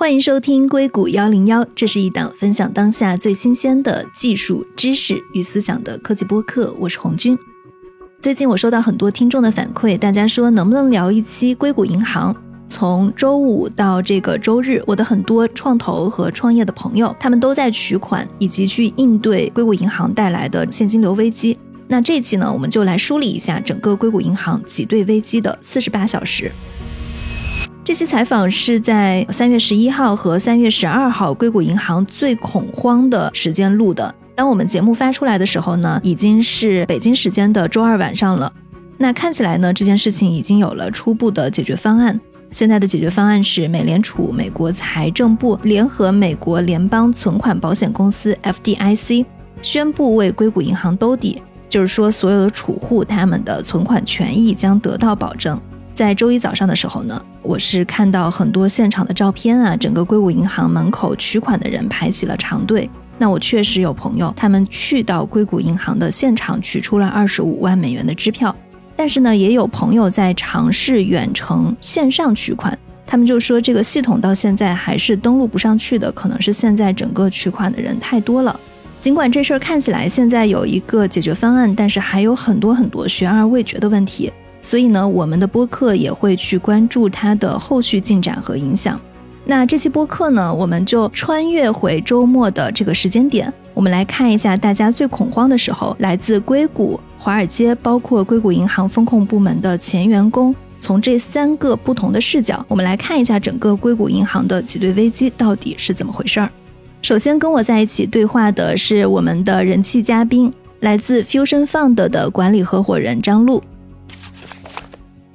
欢迎收听硅谷幺零幺，这是一档分享当下最新鲜的技术知识与思想的科技播客。我是红军。最近我收到很多听众的反馈，大家说能不能聊一期硅谷银行？从周五到这个周日，我的很多创投和创业的朋友，他们都在取款以及去应对硅谷银行带来的现金流危机。那这期呢，我们就来梳理一下整个硅谷银行挤兑危机的四十八小时。这期采访是在三月十一号和三月十二号硅谷银行最恐慌的时间录的。当我们节目发出来的时候呢，已经是北京时间的周二晚上了。那看起来呢，这件事情已经有了初步的解决方案。现在的解决方案是，美联储、美国财政部联合美国联邦存款保险公司 （FDIC） 宣布为硅谷银行兜底，就是说，所有的储户他们的存款权益将得到保证。在周一早上的时候呢，我是看到很多现场的照片啊，整个硅谷银行门口取款的人排起了长队。那我确实有朋友，他们去到硅谷银行的现场取出了二十五万美元的支票。但是呢，也有朋友在尝试远程线上取款，他们就说这个系统到现在还是登录不上去的，可能是现在整个取款的人太多了。尽管这事儿看起来现在有一个解决方案，但是还有很多很多悬而未决的问题。所以呢，我们的播客也会去关注它的后续进展和影响。那这期播客呢，我们就穿越回周末的这个时间点，我们来看一下大家最恐慌的时候，来自硅谷。华尔街包括硅谷银行风控部门的前员工，从这三个不同的视角，我们来看一下整个硅谷银行的挤兑危机到底是怎么回事儿。首先跟我在一起对话的是我们的人气嘉宾，来自 Fusion Fund 的管理合伙人张璐。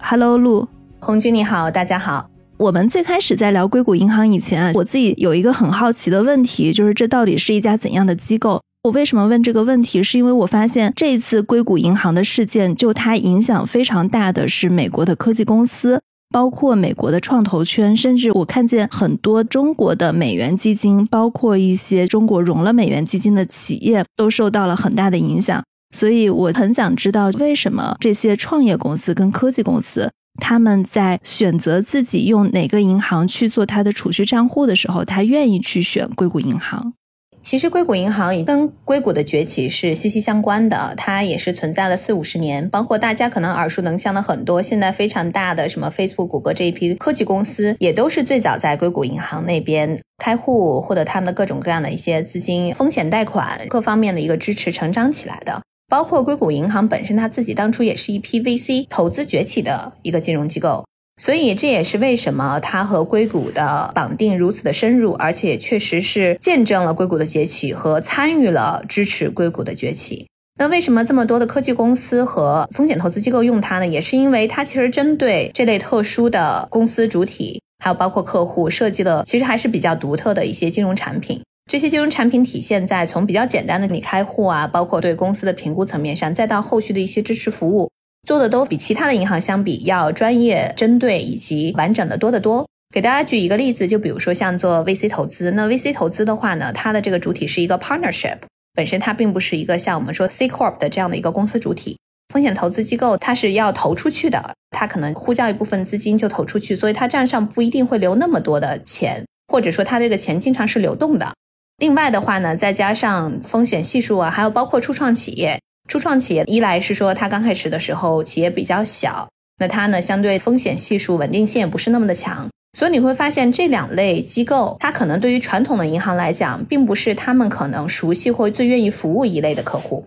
Hello，陆红军你好，大家好。我们最开始在聊硅谷银行以前，我自己有一个很好奇的问题，就是这到底是一家怎样的机构？我为什么问这个问题？是因为我发现这一次硅谷银行的事件，就它影响非常大的是美国的科技公司，包括美国的创投圈，甚至我看见很多中国的美元基金，包括一些中国融了美元基金的企业，都受到了很大的影响。所以我很想知道，为什么这些创业公司跟科技公司，他们在选择自己用哪个银行去做它的储蓄账户的时候，他愿意去选硅谷银行？其实硅谷银行跟硅谷的崛起是息息相关的，它也是存在了四五十年。包括大家可能耳熟能详的很多现在非常大的什么 Facebook、谷歌这一批科技公司，也都是最早在硅谷银行那边开户，获得他们的各种各样的一些资金、风险贷款各方面的一个支持成长起来的。包括硅谷银行本身，它自己当初也是一批 VC 投资崛起的一个金融机构。所以这也是为什么它和硅谷的绑定如此的深入，而且确实是见证了硅谷的崛起和参与了支持硅谷的崛起。那为什么这么多的科技公司和风险投资机构用它呢？也是因为它其实针对这类特殊的公司主体，还有包括客户设计了其实还是比较独特的一些金融产品。这些金融产品体现在从比较简单的你开户啊，包括对公司的评估层面上，再到后续的一些支持服务。做的都比其他的银行相比要专业、针对以及完整的多得多。给大家举一个例子，就比如说像做 VC 投资，那 VC 投资的话呢，它的这个主体是一个 partnership，本身它并不是一个像我们说 C corp 的这样的一个公司主体。风险投资机构它是要投出去的，它可能呼叫一部分资金就投出去，所以它账上不一定会留那么多的钱，或者说它这个钱经常是流动的。另外的话呢，再加上风险系数啊，还有包括初创企业。初创企业一来是说它刚开始的时候企业比较小，那它呢相对风险系数稳定性也不是那么的强，所以你会发现这两类机构，它可能对于传统的银行来讲，并不是他们可能熟悉或最愿意服务一类的客户。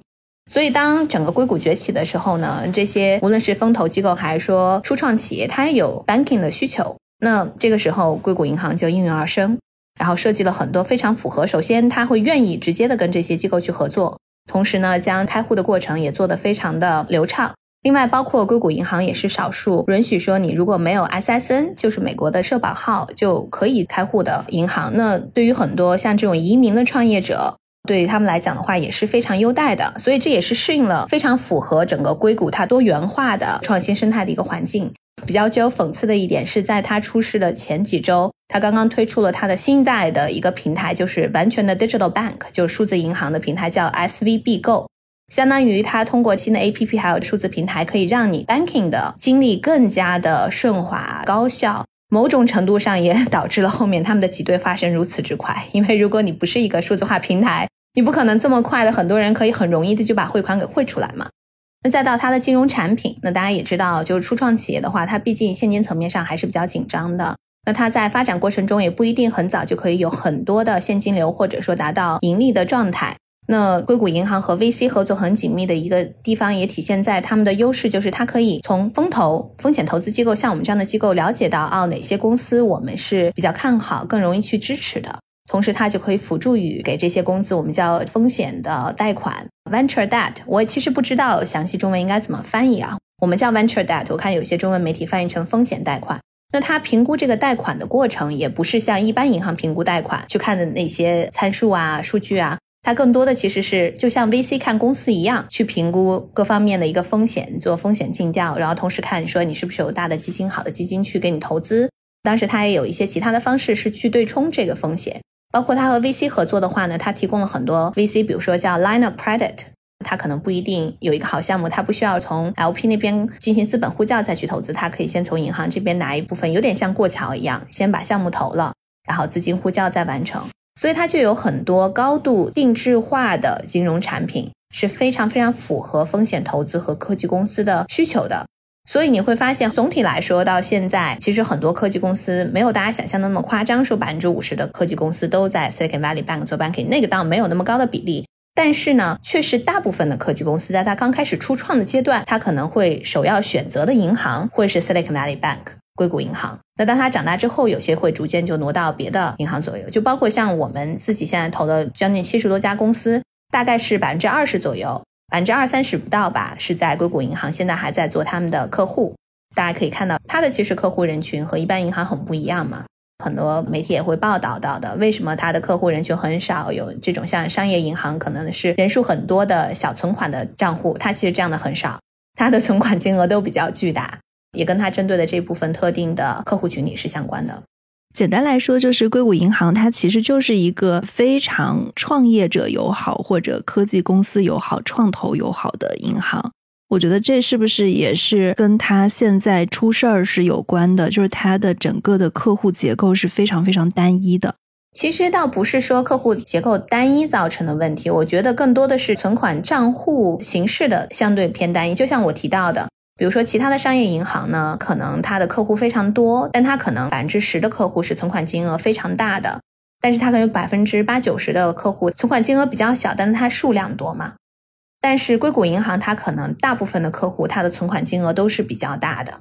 所以当整个硅谷崛起的时候呢，这些无论是风投机构还是说初创企业，它也有 banking 的需求，那这个时候硅谷银行就应运而生，然后设计了很多非常符合，首先他会愿意直接的跟这些机构去合作。同时呢，将开户的过程也做得非常的流畅。另外，包括硅谷银行也是少数允许说你如果没有 SSN，就是美国的社保号就可以开户的银行。那对于很多像这种移民的创业者，对于他们来讲的话也是非常优待的。所以这也是适应了非常符合整个硅谷它多元化的创新生态的一个环境。比较具有讽刺的一点是在它出事的前几周。他刚刚推出了他的新代的一个平台，就是完全的 digital bank，就是数字银行的平台，叫 SVB Go。相当于它通过新的 APP 还有数字平台，可以让你 banking 的经历更加的顺滑高效。某种程度上也导致了后面他们的挤兑发生如此之快。因为如果你不是一个数字化平台，你不可能这么快的，很多人可以很容易的就把汇款给汇出来嘛。那再到它的金融产品，那大家也知道，就是初创企业的话，它毕竟现金层面上还是比较紧张的。那它在发展过程中也不一定很早就可以有很多的现金流，或者说达到盈利的状态。那硅谷银行和 VC 合作很紧密的一个地方，也体现在他们的优势，就是它可以从风投、风险投资机构像我们这样的机构了解到，哦，哪些公司我们是比较看好、更容易去支持的。同时，它就可以辅助于给这些公司我们叫风险的贷款 （venture debt）。我其实不知道详细中文应该怎么翻译啊？我们叫 venture debt，我看有些中文媒体翻译成风险贷款。那它评估这个贷款的过程，也不是像一般银行评估贷款去看的那些参数啊、数据啊，它更多的其实是就像 VC 看公司一样，去评估各方面的一个风险，做风险尽调，然后同时看说你是不是有大的基金、好的基金去给你投资。当时它也有一些其他的方式是去对冲这个风险。包括它和 VC 合作的话呢，它提供了很多 VC，比如说叫 line of credit，它可能不一定有一个好项目，它不需要从 LP 那边进行资本呼叫再去投资，它可以先从银行这边拿一部分，有点像过桥一样，先把项目投了，然后资金呼叫再完成。所以它就有很多高度定制化的金融产品，是非常非常符合风险投资和科技公司的需求的。所以你会发现，总体来说，到现在其实很多科技公司没有大家想象的那么夸张，说百分之五十的科技公司都在 Silicon Valley Bank 做 banking，那个倒没有那么高的比例。但是呢，确实大部分的科技公司在它刚开始初创的阶段，它可能会首要选择的银行会是 Silicon Valley Bank 硅谷银行。那当它长大之后，有些会逐渐就挪到别的银行左右，就包括像我们自己现在投的将近七十多家公司，大概是百分之二十左右。百分之二三十不到吧，是在硅谷银行，现在还在做他们的客户。大家可以看到，它的其实客户人群和一般银行很不一样嘛。很多媒体也会报道到的，为什么它的客户人群很少？有这种像商业银行，可能是人数很多的小存款的账户，它其实这样的很少，它的存款金额都比较巨大，也跟它针对的这部分特定的客户群体是相关的。简单来说，就是硅谷银行，它其实就是一个非常创业者友好或者科技公司友好、创投友好的银行。我觉得这是不是也是跟它现在出事儿是有关的？就是它的整个的客户结构是非常非常单一的。其实倒不是说客户结构单一造成的问题，我觉得更多的是存款账户形式的相对偏单一。就像我提到的。比如说，其他的商业银行呢，可能它的客户非常多，但它可能百分之十的客户是存款金额非常大的，但是它可能有百分之八九十的客户存款金额比较小，但是它数量多嘛。但是硅谷银行它可能大部分的客户它的存款金额都是比较大的，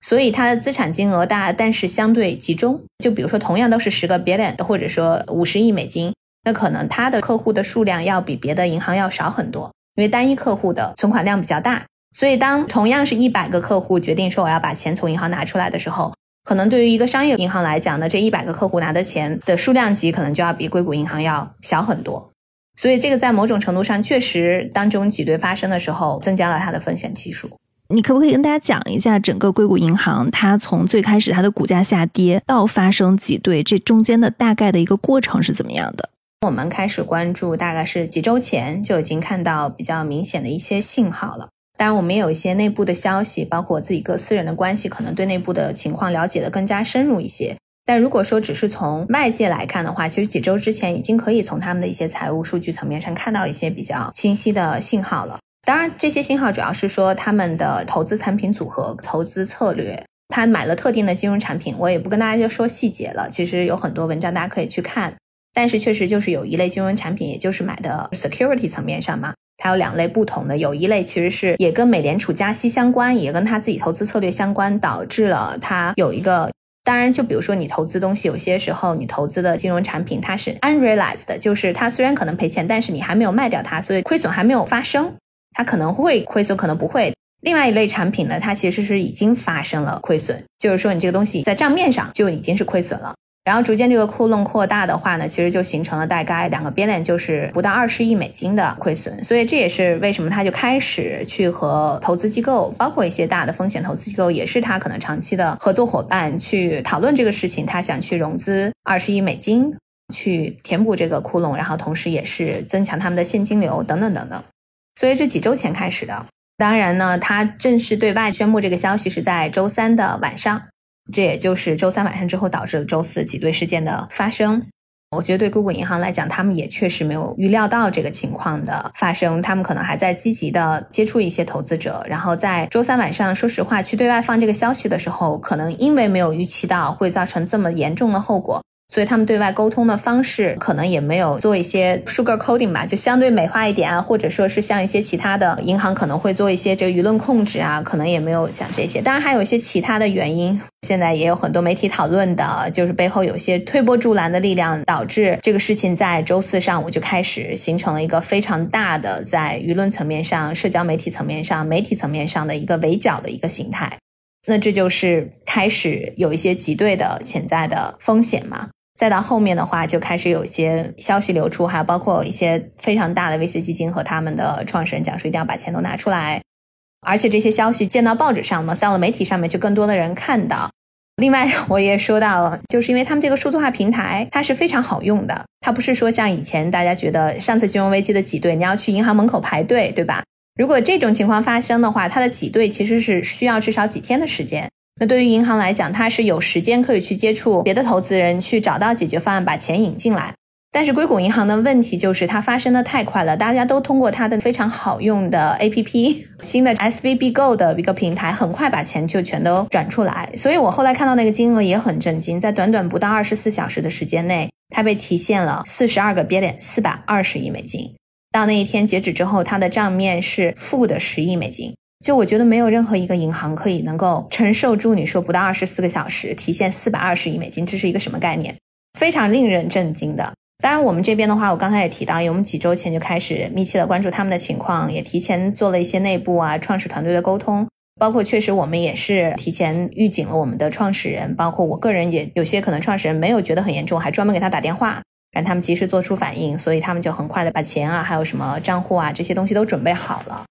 所以它的资产金额大，但是相对集中。就比如说，同样都是十个 billion，或者说五十亿美金，那可能它的客户的数量要比别的银行要少很多，因为单一客户的存款量比较大。所以，当同样是一百个客户决定说我要把钱从银行拿出来的时候，可能对于一个商业银行来讲呢，这一百个客户拿的钱的数量级可能就要比硅谷银行要小很多。所以，这个在某种程度上确实，当这种挤兑发生的时候，增加了它的风险系数。你可不可以跟大家讲一下，整个硅谷银行它从最开始它的股价下跌到发生挤兑，这中间的大概的一个过程是怎么样的？我们开始关注，大概是几周前就已经看到比较明显的一些信号了。当然，我们也有一些内部的消息，包括自己个私人的关系，可能对内部的情况了解的更加深入一些。但如果说只是从外界来看的话，其实几周之前已经可以从他们的一些财务数据层面上看到一些比较清晰的信号了。当然，这些信号主要是说他们的投资产品组合、投资策略，他买了特定的金融产品，我也不跟大家就说细节了。其实有很多文章大家可以去看，但是确实就是有一类金融产品，也就是买的 security 层面上嘛。它有两类不同的，有一类其实是也跟美联储加息相关，也跟他自己投资策略相关，导致了它有一个。当然，就比如说你投资东西，有些时候你投资的金融产品它是 unrealized 的，就是它虽然可能赔钱，但是你还没有卖掉它，所以亏损还没有发生，它可能会亏损，可能不会。另外一类产品呢，它其实是已经发生了亏损，就是说你这个东西在账面上就已经是亏损了。然后逐渐这个窟窿扩大的话呢，其实就形成了大概两个边链，就是不到二十亿美金的亏损。所以这也是为什么他就开始去和投资机构，包括一些大的风险投资机构，也是他可能长期的合作伙伴去讨论这个事情。他想去融资二十亿美金，去填补这个窟窿，然后同时也是增强他们的现金流等等等等。所以这几周前开始的。当然呢，他正式对外宣布这个消息是在周三的晚上。这也就是周三晚上之后导致了周四挤兑事件的发生。我觉得对硅谷银行来讲，他们也确实没有预料到这个情况的发生，他们可能还在积极的接触一些投资者，然后在周三晚上，说实话去对外放这个消息的时候，可能因为没有预期到会造成这么严重的后果。所以他们对外沟通的方式可能也没有做一些 sugar coating 吧，就相对美化一点啊，或者说是像一些其他的银行可能会做一些这个舆论控制啊，可能也没有讲这些。当然还有一些其他的原因，现在也有很多媒体讨论的，就是背后有些推波助澜的力量，导致这个事情在周四上午就开始形成了一个非常大的在舆论层面上、社交媒体层面上、媒体层面上的一个围剿的一个形态。那这就是开始有一些挤兑的潜在的风险嘛。再到后面的话，就开始有一些消息流出，还有包括一些非常大的 VC 基金和他们的创始人讲说，一定要把钱都拿出来。而且这些消息见到报纸上嘛，到了媒体上面，就更多的人看到。另外，我也说到了，就是因为他们这个数字化平台，它是非常好用的，它不是说像以前大家觉得上次金融危机的挤兑，你要去银行门口排队，对吧？如果这种情况发生的话，它的挤兑其实是需要至少几天的时间。那对于银行来讲，它是有时间可以去接触别的投资人，去找到解决方案，把钱引进来。但是硅谷银行的问题就是它发生的太快了，大家都通过它的非常好用的 APP，新的 SVB Go 的一个平台，很快把钱就全都转出来。所以我后来看到那个金额也很震惊，在短短不到二十四小时的时间内，它被提现了四十二个 billion，四百二十亿美金。到那一天截止之后，它的账面是负的十亿美金。就我觉得没有任何一个银行可以能够承受住你说不到二十四个小时提现四百二十亿美金，这是一个什么概念？非常令人震惊的。当然，我们这边的话，我刚才也提到，因为我们几周前就开始密切的关注他们的情况，也提前做了一些内部啊创始团队的沟通，包括确实我们也是提前预警了我们的创始人，包括我个人也有些可能创始人没有觉得很严重，还专门给他打电话，让他们及时做出反应，所以他们就很快的把钱啊，还有什么账户啊这些东西都准备好了。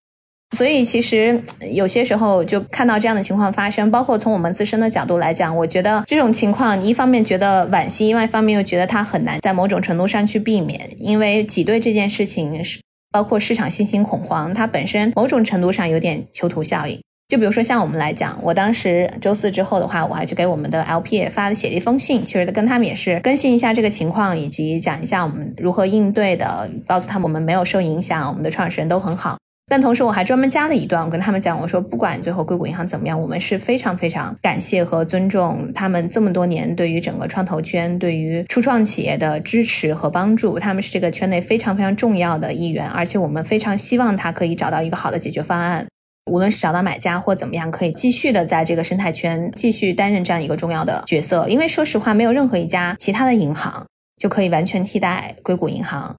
所以其实有些时候就看到这样的情况发生，包括从我们自身的角度来讲，我觉得这种情况，你一方面觉得惋惜，另外一方面又觉得它很难在某种程度上去避免，因为挤兑这件事情是包括市场信心恐慌，它本身某种程度上有点囚徒效应。就比如说像我们来讲，我当时周四之后的话，我还去给我们的 LP 发了写了一封信，其实跟他们也是更新一下这个情况，以及讲一下我们如何应对的，告诉他们我们没有受影响，我们的创始人都很好。但同时，我还专门加了一段，我跟他们讲，我说不管最后硅谷银行怎么样，我们是非常非常感谢和尊重他们这么多年对于整个创投圈、对于初创企业的支持和帮助，他们是这个圈内非常非常重要的一员，而且我们非常希望他可以找到一个好的解决方案，无论是找到买家或怎么样，可以继续的在这个生态圈继续担任这样一个重要的角色。因为说实话，没有任何一家其他的银行就可以完全替代硅谷银行。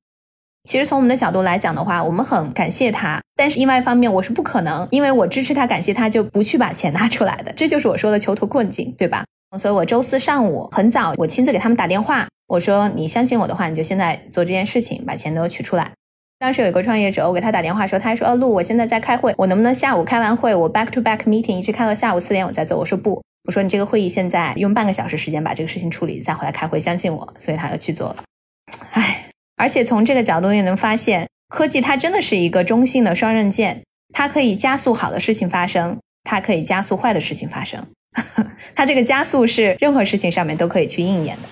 其实从我们的角度来讲的话，我们很感谢他，但是另外一方面，我是不可能因为我支持他、感谢他就不去把钱拿出来的，这就是我说的囚徒困境，对吧？所以我周四上午很早，我亲自给他们打电话，我说你相信我的话，你就现在做这件事情，把钱都取出来。当时有一个创业者，我给他打电话说，他还说，哦，陆，我现在在开会，我能不能下午开完会，我 back to back meeting 一直开到下午四点，我再走？我说不，我说你这个会议现在用半个小时时间把这个事情处理，再回来开会，相信我。所以他要去做了，而且从这个角度也能发现，科技它真的是一个中性的双刃剑，它可以加速好的事情发生，它可以加速坏的事情发生。它这个加速是任何事情上面都可以去应验的。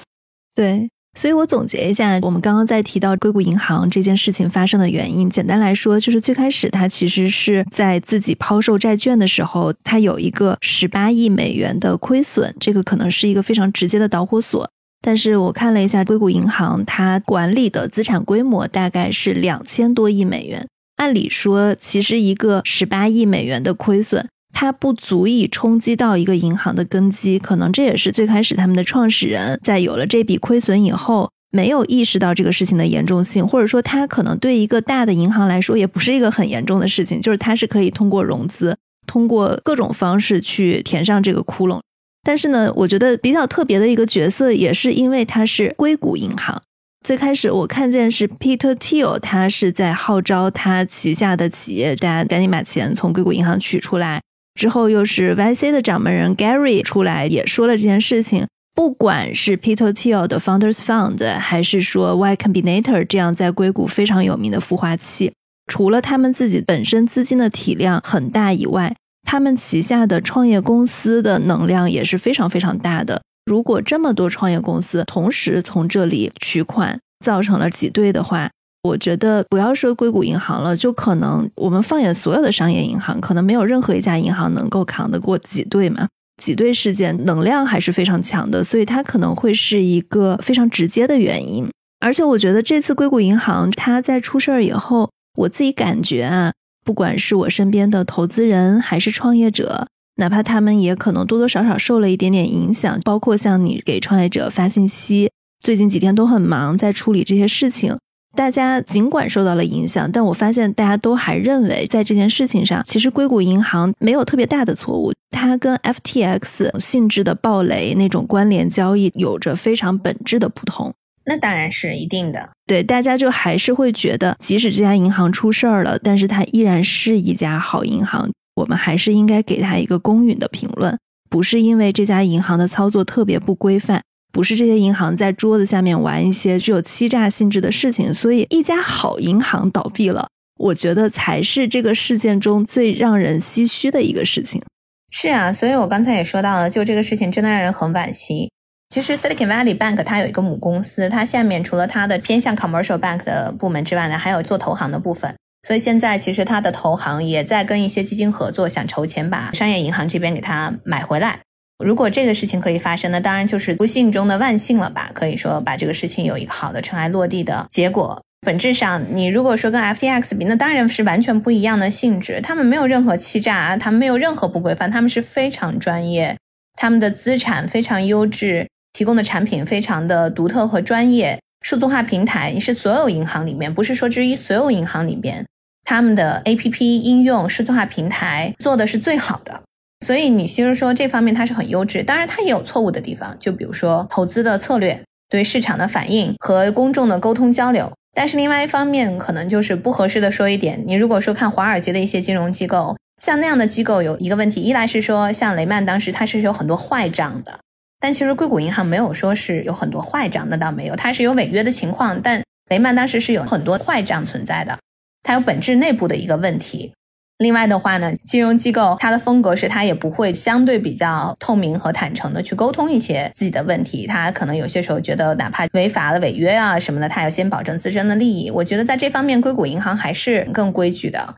对，所以我总结一下，我们刚刚在提到硅谷银行这件事情发生的原因，简单来说就是最开始它其实是在自己抛售债券的时候，它有一个十八亿美元的亏损，这个可能是一个非常直接的导火索。但是我看了一下硅谷银行，它管理的资产规模大概是两千多亿美元。按理说，其实一个十八亿美元的亏损，它不足以冲击到一个银行的根基。可能这也是最开始他们的创始人在有了这笔亏损以后，没有意识到这个事情的严重性，或者说他可能对一个大的银行来说也不是一个很严重的事情，就是它是可以通过融资，通过各种方式去填上这个窟窿。但是呢，我觉得比较特别的一个角色，也是因为他是硅谷银行。最开始我看见是 Peter Thiel，他是在号召他旗下的企业，大家赶紧把钱从硅谷银行取出来。之后又是 YC 的掌门人 Gary 出来也说了这件事情。不管是 Peter Thiel 的 Founders Fund，还是说 Y Combinator 这样在硅谷非常有名的孵化器，除了他们自己本身资金的体量很大以外，他们旗下的创业公司的能量也是非常非常大的。如果这么多创业公司同时从这里取款，造成了挤兑的话，我觉得不要说硅谷银行了，就可能我们放眼所有的商业银行，可能没有任何一家银行能够扛得过挤兑嘛。挤兑事件能量还是非常强的，所以它可能会是一个非常直接的原因。而且我觉得这次硅谷银行它在出事儿以后，我自己感觉啊，不管是我身边的投资人还是创业者，哪怕他们也可能多多少少受了一点点影响，包括像你给创业者发信息，最近几天都很忙在处理这些事情。大家尽管受到了影响，但我发现大家都还认为，在这件事情上，其实硅谷银行没有特别大的错误。它跟 FTX 性质的暴雷那种关联交易有着非常本质的不同。那当然是一定的。对，大家就还是会觉得，即使这家银行出事儿了，但是它依然是一家好银行。我们还是应该给它一个公允的评论，不是因为这家银行的操作特别不规范。不是这些银行在桌子下面玩一些具有欺诈性质的事情，所以一家好银行倒闭了，我觉得才是这个事件中最让人唏嘘的一个事情。是啊，所以我刚才也说到了，就这个事情真的让人很惋惜。其实 Silicon Valley Bank 它有一个母公司，它下面除了它的偏向 commercial bank 的部门之外呢，还有做投行的部分。所以现在其实它的投行也在跟一些基金合作，想筹钱把商业银行这边给它买回来。如果这个事情可以发生，那当然就是不幸中的万幸了吧？可以说把这个事情有一个好的尘埃落地的结果。本质上，你如果说跟 FTX 比，那当然是完全不一样的性质。他们没有任何欺诈，他们没有任何不规范，他们是非常专业，他们的资产非常优质，提供的产品非常的独特和专业。数字化平台是所有银行里面，不是说之一，所有银行里边，他们的 APP 应用数字化平台做的是最好的。所以你其实说这方面它是很优质，当然它也有错误的地方，就比如说投资的策略、对市场的反应和公众的沟通交流。但是另外一方面，可能就是不合适的说一点，你如果说看华尔街的一些金融机构，像那样的机构有一个问题，一来是说像雷曼当时它是有很多坏账的，但其实硅谷银行没有说是有很多坏账，那倒没有，它是有违约的情况，但雷曼当时是有很多坏账存在的，它有本质内部的一个问题。另外的话呢，金融机构它的风格是它也不会相对比较透明和坦诚的去沟通一些自己的问题，它可能有些时候觉得哪怕违法了违约啊什么的，它要先保证自身的利益。我觉得在这方面，硅谷银行还是更规矩的。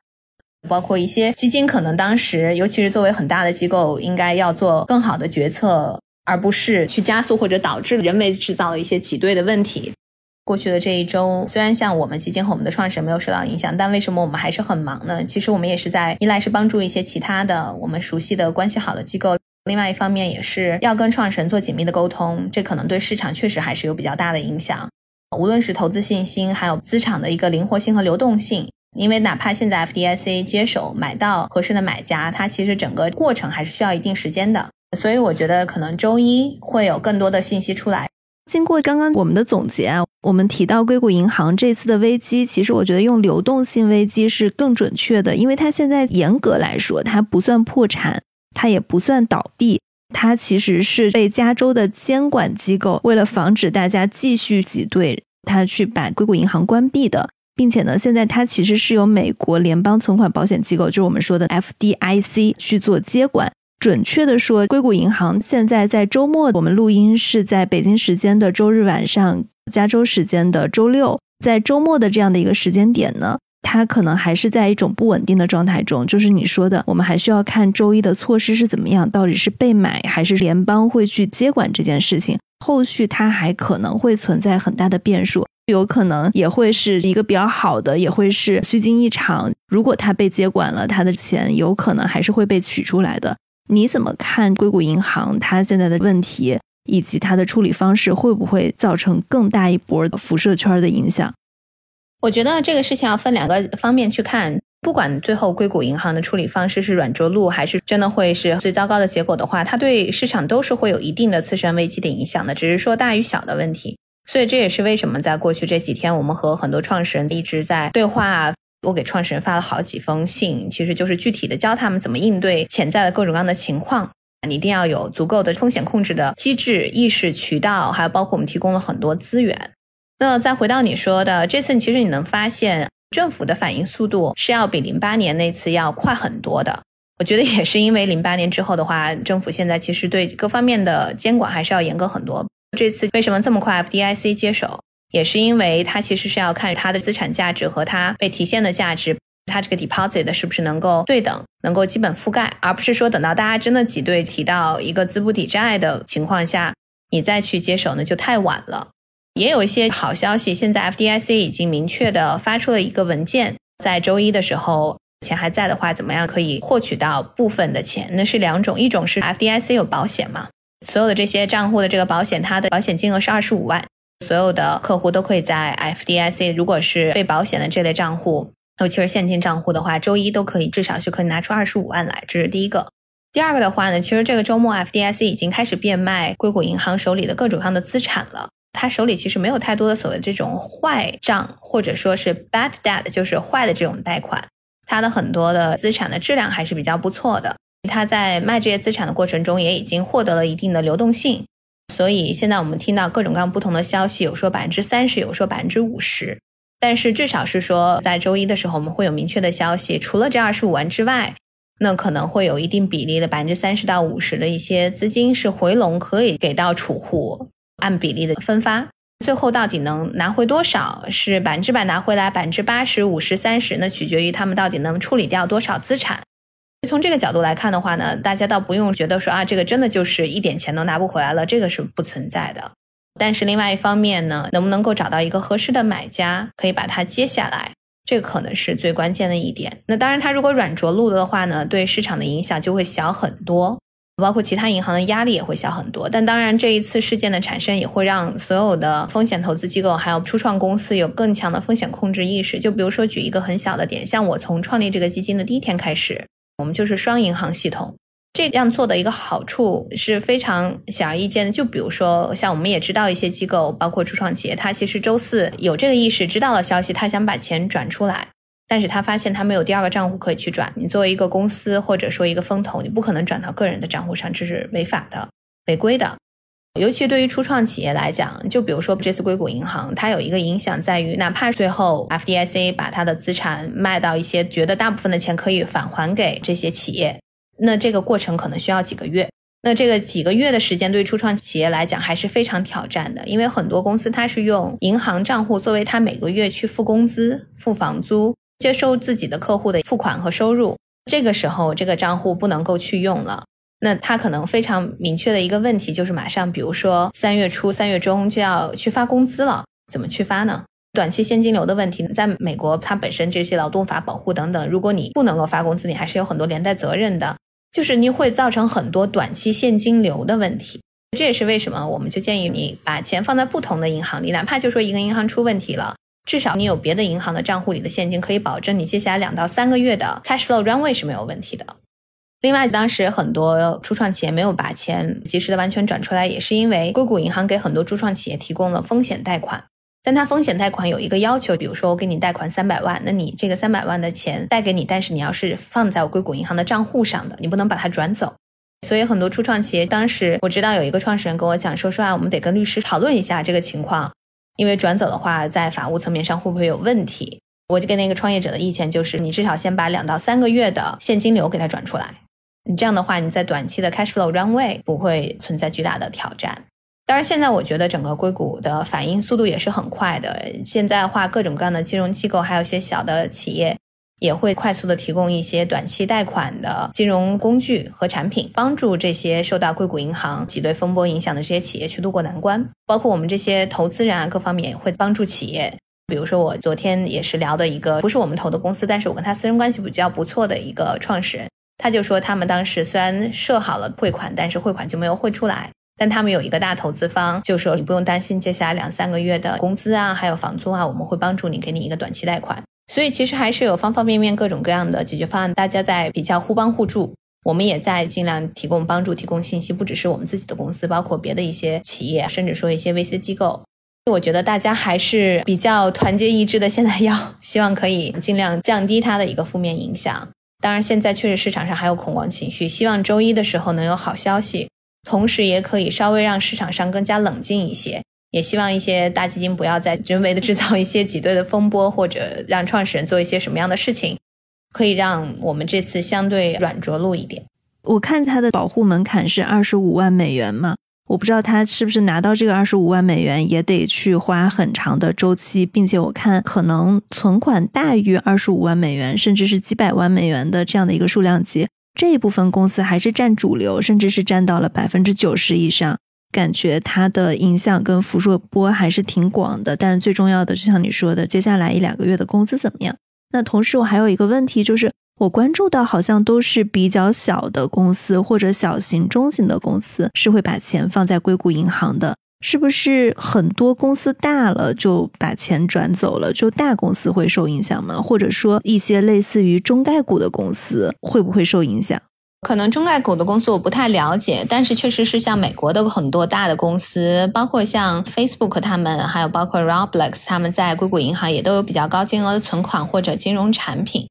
包括一些基金，可能当时尤其是作为很大的机构，应该要做更好的决策，而不是去加速或者导致人为制造了一些挤兑的问题。过去的这一周，虽然像我们基金和我们的创始人没有受到影响，但为什么我们还是很忙呢？其实我们也是在一来是帮助一些其他的我们熟悉的关系好的机构，另外一方面也是要跟创始人做紧密的沟通。这可能对市场确实还是有比较大的影响，无论是投资信心，还有资产的一个灵活性和流动性。因为哪怕现在 FDIC 接手买到合适的买家，它其实整个过程还是需要一定时间的。所以我觉得可能周一会有更多的信息出来。经过刚刚我们的总结啊，我们提到硅谷银行这次的危机，其实我觉得用流动性危机是更准确的，因为它现在严格来说，它不算破产，它也不算倒闭，它其实是被加州的监管机构为了防止大家继续挤兑，它去把硅谷银行关闭的，并且呢，现在它其实是由美国联邦存款保险机构，就是我们说的 FDIC 去做接管。准确的说，硅谷银行现在在周末，我们录音是在北京时间的周日晚上，加州时间的周六，在周末的这样的一个时间点呢，它可能还是在一种不稳定的状态中。就是你说的，我们还需要看周一的措施是怎么样，到底是被买还是联邦会去接管这件事情，后续它还可能会存在很大的变数，有可能也会是一个比较好的，也会是虚惊一场。如果它被接管了，它的钱有可能还是会被取出来的。你怎么看硅谷银行它现在的问题，以及它的处理方式会不会造成更大一波的辐射圈的影响？我觉得这个事情要分两个方面去看。不管最后硅谷银行的处理方式是软着陆，还是真的会是最糟糕的结果的话，它对市场都是会有一定的次生危机的影响的，只是说大与小的问题。所以这也是为什么在过去这几天，我们和很多创始人一直在对话。我给创始人发了好几封信，其实就是具体的教他们怎么应对潜在的各种各样的情况。你一定要有足够的风险控制的机制、意识、渠道，还有包括我们提供了很多资源。那再回到你说的这次，其实你能发现政府的反应速度是要比零八年那次要快很多的。我觉得也是因为零八年之后的话，政府现在其实对各方面的监管还是要严格很多。这次为什么这么快 FDIC 接手，也是因为它其实是要看它的资产价值和它被提现的价值，它这个 deposit 是不是能够对等，能够基本覆盖，而不是说等到大家真的挤兑提到一个资不抵债的情况下，你再去接手呢就太晚了。也有一些好消息，现在 FDIC 已经明确的发出了一个文件，在周一的时候。钱还在的话，怎么样可以获取到部分的钱？那是两种，一种是 FDIC 有保险嘛，所有的这些账户的这个保险，它的保险金额是二十五万，所有的客户都可以在 FDIC，如果是被保险的这类账户，尤其是现金账户的话，周一都可以至少是可以拿出二十五万来，这是第一个。第二个的话呢，其实这个周末 FDIC 已经开始变卖硅谷银行手里的各种各样的资产了，他手里其实没有太多的所谓这种坏账，或者说是 bad debt，就是坏的这种贷款。他的很多的资产的质量还是比较不错的，他在卖这些资产的过程中也已经获得了一定的流动性，所以现在我们听到各种各样不同的消息，有说百分之三十，有说百分之五十，但是至少是说在周一的时候我们会有明确的消息，除了这二十五万之外，那可能会有一定比例的百分之三十到五十的一些资金是回笼，可以给到储户，按比例的分发。最后到底能拿回多少？是百分之百拿回来，百分之八十五十三十？那取决于他们到底能处理掉多少资产。从这个角度来看的话呢，大家倒不用觉得说啊，这个真的就是一点钱都拿不回来了，这个是不存在的。但是另外一方面呢，能不能够找到一个合适的买家，可以把它接下来，这可能是最关键的一点。那当然，它如果软着陆的话呢，对市场的影响就会小很多。包括其他银行的压力也会小很多，但当然这一次事件的产生也会让所有的风险投资机构还有初创公司有更强的风险控制意识。就比如说举一个很小的点，像我从创立这个基金的第一天开始，我们就是双银行系统。这样做的一个好处是非常显而易见的。就比如说像我们也知道一些机构，包括初创企业，他其实周四有这个意识，知道了消息，他想把钱转出来。但是他发现他没有第二个账户可以去转。你作为一个公司或者说一个风投，你不可能转到个人的账户上，这是违法的、违规的。尤其对于初创企业来讲，就比如说这次硅谷银行，它有一个影响在于，哪怕最后 FDIC 把它的资产卖到一些，觉得大部分的钱可以返还给这些企业，那这个过程可能需要几个月。那这个几个月的时间，对初创企业来讲还是非常挑战的，因为很多公司它是用银行账户作为它每个月去付工资、付房租。接收自己的客户的付款和收入，这个时候这个账户不能够去用了。那他可能非常明确的一个问题就是，马上比如说三月初、三月中就要去发工资了，怎么去发呢？短期现金流的问题，在美国它本身这些劳动法保护等等，如果你不能够发工资，你还是有很多连带责任的，就是你会造成很多短期现金流的问题。这也是为什么我们就建议你把钱放在不同的银行里，哪怕就说一个银行出问题了。至少你有别的银行的账户里的现金，可以保证你接下来两到三个月的 cash flow runway 是没有问题的。另外，当时很多初创企业没有把钱及时的完全转出来，也是因为硅谷银行给很多初创企业提供了风险贷款。但它风险贷款有一个要求，比如说我给你贷款三百万，那你这个三百万的钱贷给你，但是你要是放在我硅谷银行的账户上的，你不能把它转走。所以很多初创企业当时我知道有一个创始人跟我讲说，说啊，我们得跟律师讨论一下这个情况。因为转走的话，在法务层面上会不会有问题？我就跟那个创业者的意见就是，你至少先把两到三个月的现金流给它转出来。你这样的话，你在短期的 cash flow runway 不会存在巨大的挑战。当然，现在我觉得整个硅谷的反应速度也是很快的。现在话，各种各样的金融机构，还有一些小的企业。也会快速的提供一些短期贷款的金融工具和产品，帮助这些受到硅谷银行挤兑风波影响的这些企业去渡过难关。包括我们这些投资人啊，各方面也会帮助企业。比如说，我昨天也是聊的一个不是我们投的公司，但是我跟他私人关系比较不错的一个创始人，他就说他们当时虽然设好了汇款，但是汇款就没有汇出来。但他们有一个大投资方，就说你不用担心接下来两三个月的工资啊，还有房租啊，我们会帮助你，给你一个短期贷款。所以其实还是有方方面面各种各样的解决方案，大家在比较互帮互助。我们也在尽量提供帮助、提供信息，不只是我们自己的公司，包括别的一些企业，甚至说一些 VC 机构。我觉得大家还是比较团结一致的。现在要希望可以尽量降低它的一个负面影响。当然，现在确实市场上还有恐慌情绪，希望周一的时候能有好消息，同时也可以稍微让市场上更加冷静一些。也希望一些大基金不要再人为的制造一些挤兑的风波，或者让创始人做一些什么样的事情。可以让我们这次相对软着陆一点。我看它的保护门槛是二十五万美元嘛，我不知道他是不是拿到这个二十五万美元也得去花很长的周期，并且我看可能存款大于二十五万美元，甚至是几百万美元的这样的一个数量级，这一部分公司还是占主流，甚至是占到了百分之九十以上，感觉它的影响跟辐射波还是挺广的。但是最重要的，就像你说的，接下来一两个月的工资怎么样？那同时我还有一个问题就是。我关注到好像都是比较小的公司或者小型中型的公司是会把钱放在硅谷银行的，是不是很多公司大了就把钱转走了，就大公司会受影响吗？或者说一些类似于中概股的公司会不会受影响？可能中概股的公司我不太了解，但是确实是像美国的很多大的公司，包括像 Facebook 他们，还有包括 Roblox 他们在硅谷银行也都有比较高金额的存款或者金融产品。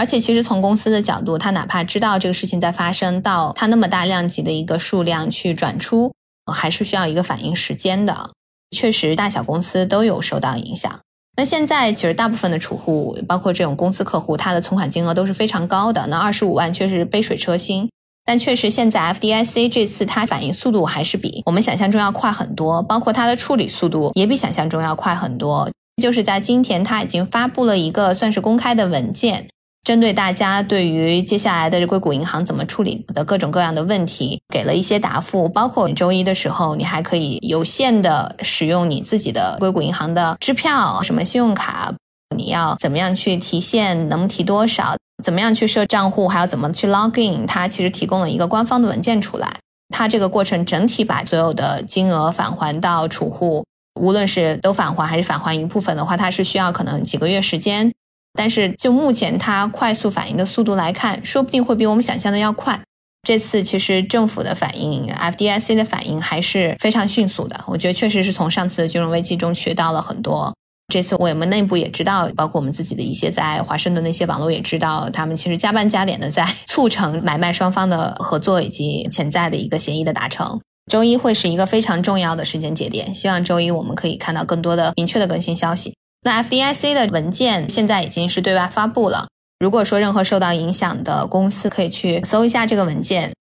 而且，其实从公司的角度，他哪怕知道这个事情在发生，到他那么大量级的一个数量去转出，还是需要一个反应时间的。确实，大小公司都有受到影响。那现在，其实大部分的储户，包括这种公司客户，他的存款金额都是非常高的。那二十五万确实杯水车薪，但确实现在 FDIC 这次它反应速度还是比我们想象中要快很多，包括它的处理速度也比想象中要快很多。就是在今天，它已经发布了一个算是公开的文件。针对大家对于接下来的硅谷银行怎么处理的各种各样的问题，给了一些答复。包括周一的时候，你还可以有限的使用你自己的硅谷银行的支票、什么信用卡，你要怎么样去提现，能提多少，怎么样去设账户，还要怎么去 log in。它其实提供了一个官方的文件出来。它这个过程整体把所有的金额返还到储户，无论是都返还还是返还一部分的话，它是需要可能几个月时间。但是就目前它快速反应的速度来看，说不定会比我们想象的要快。这次其实政府的反应，FDIC 的反应还是非常迅速的。我觉得确实是从上次的金融危机中学到了很多。这次我们内部也知道，包括我们自己的一些在华盛顿的一些网络也知道，他们其实加班加点的在促成买卖双方的合作以及潜在的一个协议的达成。周一会是一个非常重要的时间节点，希望周一我们可以看到更多的明确的更新消息。那 FDIC 的文件现在已经是对外发布了。如果说任何受到影响的公司可以去搜一下这个文件，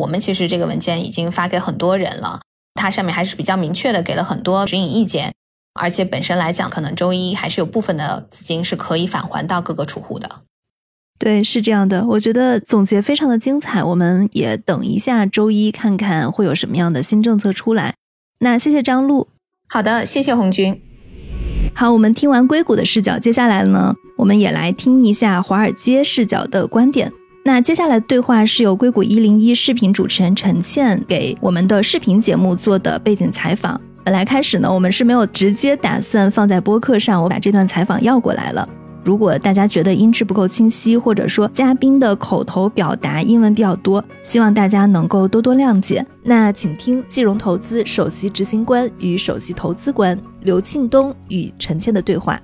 我们其实这个文件已经发给很多人了，它上面还是比较明确的给了很多指引意见，而且本身来讲，可能周一还是有部分的资金是可以返还到各个储户的。对，是这样的，我觉得总结非常的精彩，我们也等一下周一看看会有什么样的新政策出来。那谢谢张璐，好的，谢谢红军。好，我们听完硅谷的视角，接下来呢，我们也来听一下华尔街视角的观点。那接下来对话是由硅谷一零一视频主持人陈倩给我们的视频节目做的背景采访。本来开始呢，我们是没有直接打算放在播客上，我把这段采访要过来了。如果大家觉得音质不够清晰，或者说嘉宾的口头表达英文比较多，希望大家能够多多谅解。那请听季融投资首席执行官与首席投资官刘庆东与陈倩的对话。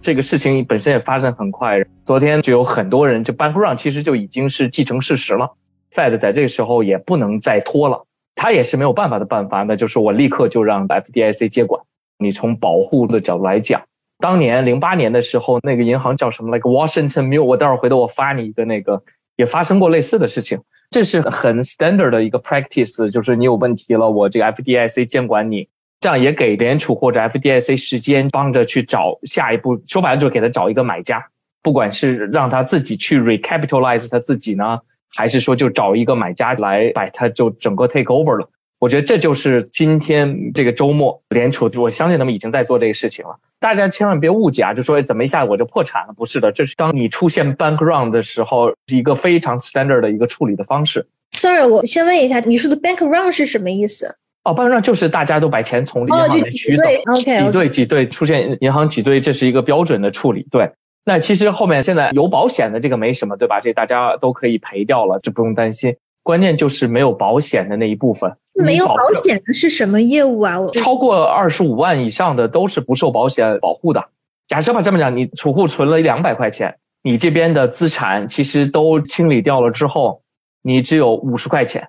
这个事情本身也发生很快，昨天就有很多人就 bank run，其实就已经是既成事实了。Fed 在这个时候也不能再拖了，他也是没有办法的办法，那就是我立刻就让 FDIC 接管。你从保护的角度来讲。当年零八年的时候，那个银行叫什么？那个 Washington Mill，我待会儿回头我发你一个那个，也发生过类似的事情。这是很 standard 的一个 practice，就是你有问题了，我这个 FDIC 监管你，这样也给联储或者 FDIC 时间帮着去找下一步。说白了就是给他找一个买家，不管是让他自己去 recapitalize 他自己呢，还是说就找一个买家来把他就整个 take over 了。我觉得这就是今天这个周末联储，我相信他们已经在做这个事情了。大家千万别误解啊，就说怎么一下我就破产了？不是的，这是当你出现 bank run 的时候，是一个非常 standard 的一个处理的方式。Sorry，我先问一下，你说的 bank run 是什么意思？哦，bank run 就是大家都把钱从银行里取走，OK 挤兑挤兑出现银行挤兑，这是一个标准的处理。对，那其实后面现在有保险的这个没什么，对吧？这大家都可以赔掉了，这不用担心。关键就是没有保险的那一部分，没有保险的是什么业务啊？我超过二十五万以上的都是不受保险保护的。假设吧，这么讲，你储户存了两百块钱，你这边的资产其实都清理掉了之后，你只有五十块钱，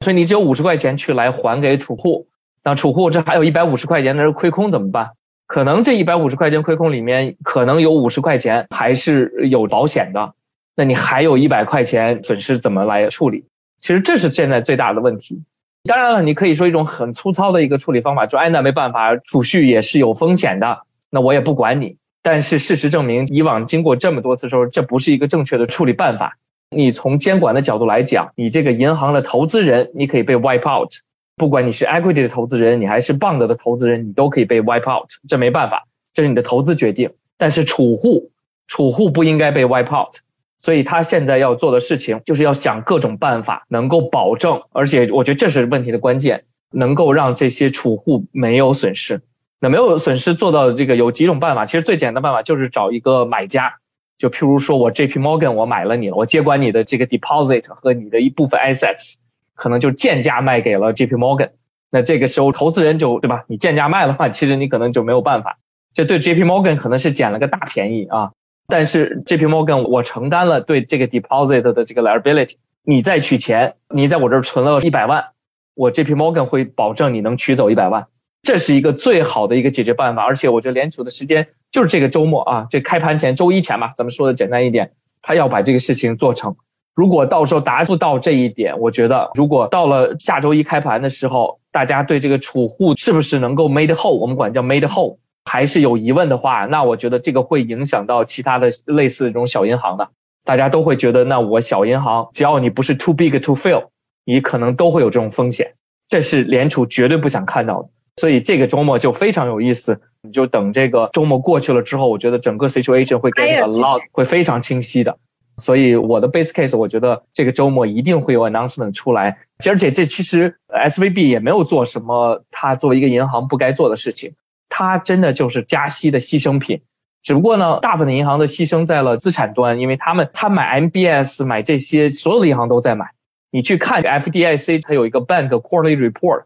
所以你只有五十块钱去来还给储户，那储户这还有一百五十块钱那是亏空怎么办？可能这一百五十块钱亏空里面，可能有五十块钱还是有保险的，那你还有一百块钱损失怎么来处理？其实这是现在最大的问题。当然了，你可以说一种很粗糙的一个处理方法，说哎，那没办法，储蓄也是有风险的，那我也不管你。但是事实证明，以往经过这么多次之后，这不是一个正确的处理办法。你从监管的角度来讲，你这个银行的投资人，你可以被 wipe out。不管你是 equity 的投资人，你还是 bond 的投资人，你都可以被 wipe out。这没办法，这是你的投资决定。但是储户，储户不应该被 wipe out。所以他现在要做的事情，就是要想各种办法，能够保证，而且我觉得这是问题的关键，能够让这些储户没有损失。那没有损失做到这个有几种办法，其实最简单办法就是找一个买家，就譬如说我 J.P. Morgan 我买了你了，我接管你的这个 deposit 和你的一部分 assets，可能就贱价卖给了 J.P. Morgan，那这个时候投资人就对吧？你贱价卖的话，其实你可能就没有办法，这对 J.P. Morgan 可能是捡了个大便宜啊。但是 J.P. Morgan 我承担了对这个 deposit 的这个 liability，你再取钱，你在我这儿存了一百万，我 J.P. Morgan 会保证你能取走一百万。这是一个最好的一个解决办法，而且我觉得联储的时间就是这个周末啊，这开盘前周一前吧，咱们说的简单一点，他要把这个事情做成。如果到时候达不到这一点，我觉得如果到了下周一开盘的时候，大家对这个储户是不是能够 made whole，我们管叫 made whole，还是有疑问的话，那我觉得这个会影响到其他的类似这种小银行的，大家都会觉得，那我小银行只要你不是 too big to fail，你可能都会有这种风险，这是联储绝对不想看到的。所以这个周末就非常有意思，你就等这个周末过去了之后，我觉得整个 situation 会 get a lot 会非常清晰的。所以我的 base case，我觉得这个周末一定会有 announcement 出来，而且这其实 S V B 也没有做什么，他作为一个银行不该做的事情，它真的就是加息的牺牲品。只不过呢，大部分的银行的牺牲在了资产端，因为他们他买 M B S 买这些，所有的银行都在买。你去看 F D I C，它有一个 bank quarterly report。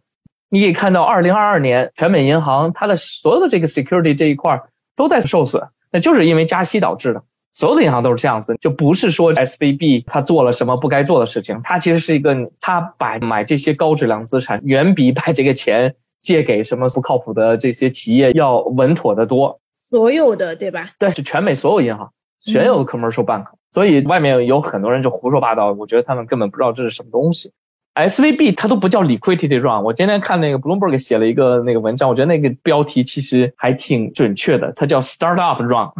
你可以看到，二零二二年全美银行它的所有的这个 security 这一块都在受损，那就是因为加息导致的。所有的银行都是这样子，就不是说 S V B 它做了什么不该做的事情，它其实是一个，它把买这些高质量资产远比把这个钱借给什么不靠谱的这些企业要稳妥的多。所有的对吧？对，是全美所有银行，全有的 commercial bank。所以外面有很多人就胡说八道，我觉得他们根本不知道这是什么东西。S V B 它都不叫 liquidity run，我今天看那个 Bloomberg 写了一个那个文章，我觉得那个标题其实还挺准确的，它叫 startup run。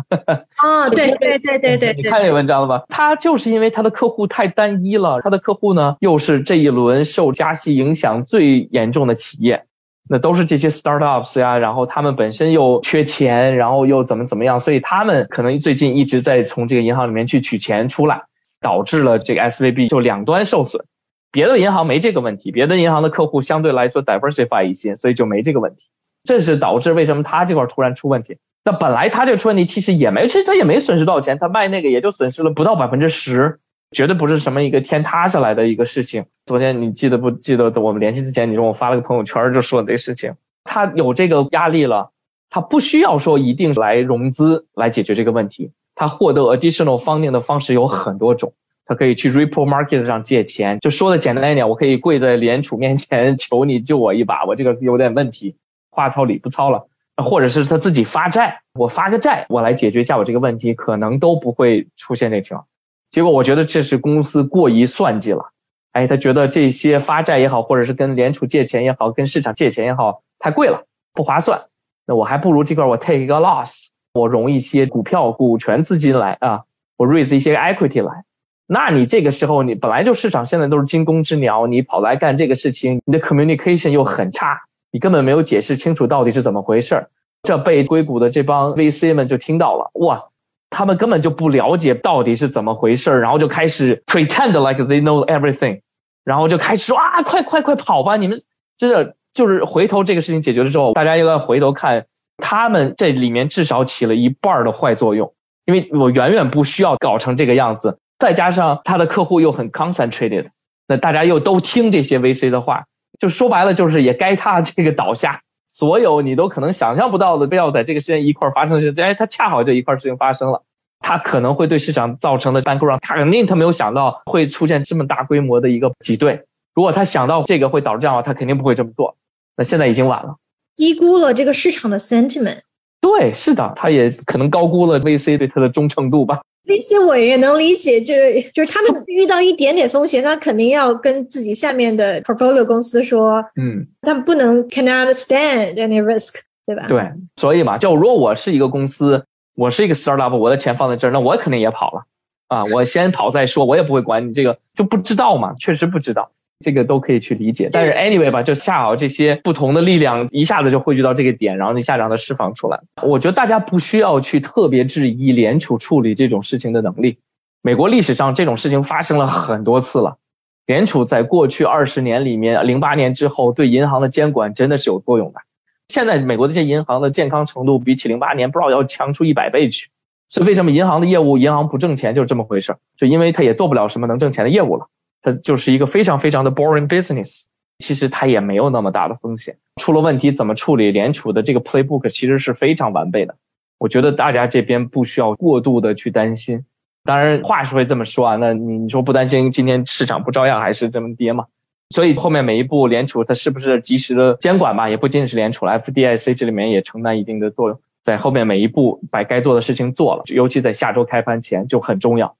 啊，对对对对对，你看那个文章了吧？它就是因为它的客户太单一了，它的客户呢又是这一轮受加息影响最严重的企业，那都是这些 startups 呀，然后他们本身又缺钱，然后又怎么怎么样，所以他们可能最近一直在从这个银行里面去取钱出来，导致了这个 S V B 就两端受损。别的银行没这个问题，别的银行的客户相对来说 diversify 一些，所以就没这个问题。这是导致为什么他这块突然出问题。那本来他这出问题其实也没，其实他也没损失多少钱，他卖那个也就损失了不到百分之十，绝对不是什么一个天塌下来的一个事情。昨天你记得不记得我们联系之前，你说我发了个朋友圈就说这个事情，他有这个压力了，他不需要说一定来融资来解决这个问题，他获得 additional funding 的方式有很多种。他可以去 Ripple Market 上借钱，就说的简单一点，我可以跪在联储面前求你救我一把，我这个有点问题，话糙理不糙了。或者是他自己发债，我发个债，我来解决一下我这个问题，可能都不会出现这个情况。结果我觉得这是公司过于算计了，哎，他觉得这些发债也好，或者是跟联储借钱也好，跟市场借钱也好，太贵了，不划算。那我还不如这块我 take 一个 loss，我融一些股票、股权资金来啊，我 raise 一些 equity 来。那你这个时候，你本来就市场现在都是惊弓之鸟，你跑来干这个事情，你的 communication 又很差，你根本没有解释清楚到底是怎么回事，这被硅谷的这帮 VC 们就听到了，哇，他们根本就不了解到底是怎么回事，然后就开始 pretend like they know everything，然后就开始说啊，快快快跑吧，你们真的就是回头这个事情解决了之后，大家又要回头看，他们这里面至少起了一半的坏作用，因为我远远不需要搞成这个样子。再加上他的客户又很 concentrated，那大家又都听这些 VC 的话，就说白了就是也该他这个倒下。所有你都可能想象不到的，非要在这个时间一块发生的事，哎，它恰好这一块事情发生了，它可能会对市场造成的 bank run，肯定他没有想到会出现这么大规模的一个挤兑。如果他想到这个会导致这样的话，他肯定不会这么做。那现在已经晚了，低估了这个市场的 sentiment。对，是的，他也可能高估了 VC 对他的忠诚度吧。这些我也能理解，就是就是他们遇到一点点风险，那肯定要跟自己下面的 portfolio 公司说，嗯，他们不能 cannot stand any risk，对吧？对，所以嘛，就如果我是一个公司，我是一个 startup，我的钱放在这儿，那我肯定也跑了啊，我先跑再说，我也不会管你这个，就不知道嘛，确实不知道。这个都可以去理解，但是 anyway 吧，就恰好这些不同的力量一下子就汇聚到这个点，然后一下让它释放出来。我觉得大家不需要去特别质疑联储处理这种事情的能力。美国历史上这种事情发生了很多次了，联储在过去二十年里面，零八年之后对银行的监管真的是有作用的。现在美国这些银行的健康程度比起零八年不知道要强出一百倍去。是为什么银行的业务银行不挣钱就是这么回事？就因为它也做不了什么能挣钱的业务了。它就是一个非常非常的 boring business，其实它也没有那么大的风险，出了问题怎么处理？联储的这个 playbook 其实是非常完备的，我觉得大家这边不需要过度的去担心。当然话是会这么说啊，那你说不担心，今天市场不照样还是这么跌吗？所以后面每一步联储它是不是及时的监管吧，也不仅仅是联储了，FDIC 这里面也承担一定的作用，在后面每一步把该做的事情做了，尤其在下周开盘前就很重要。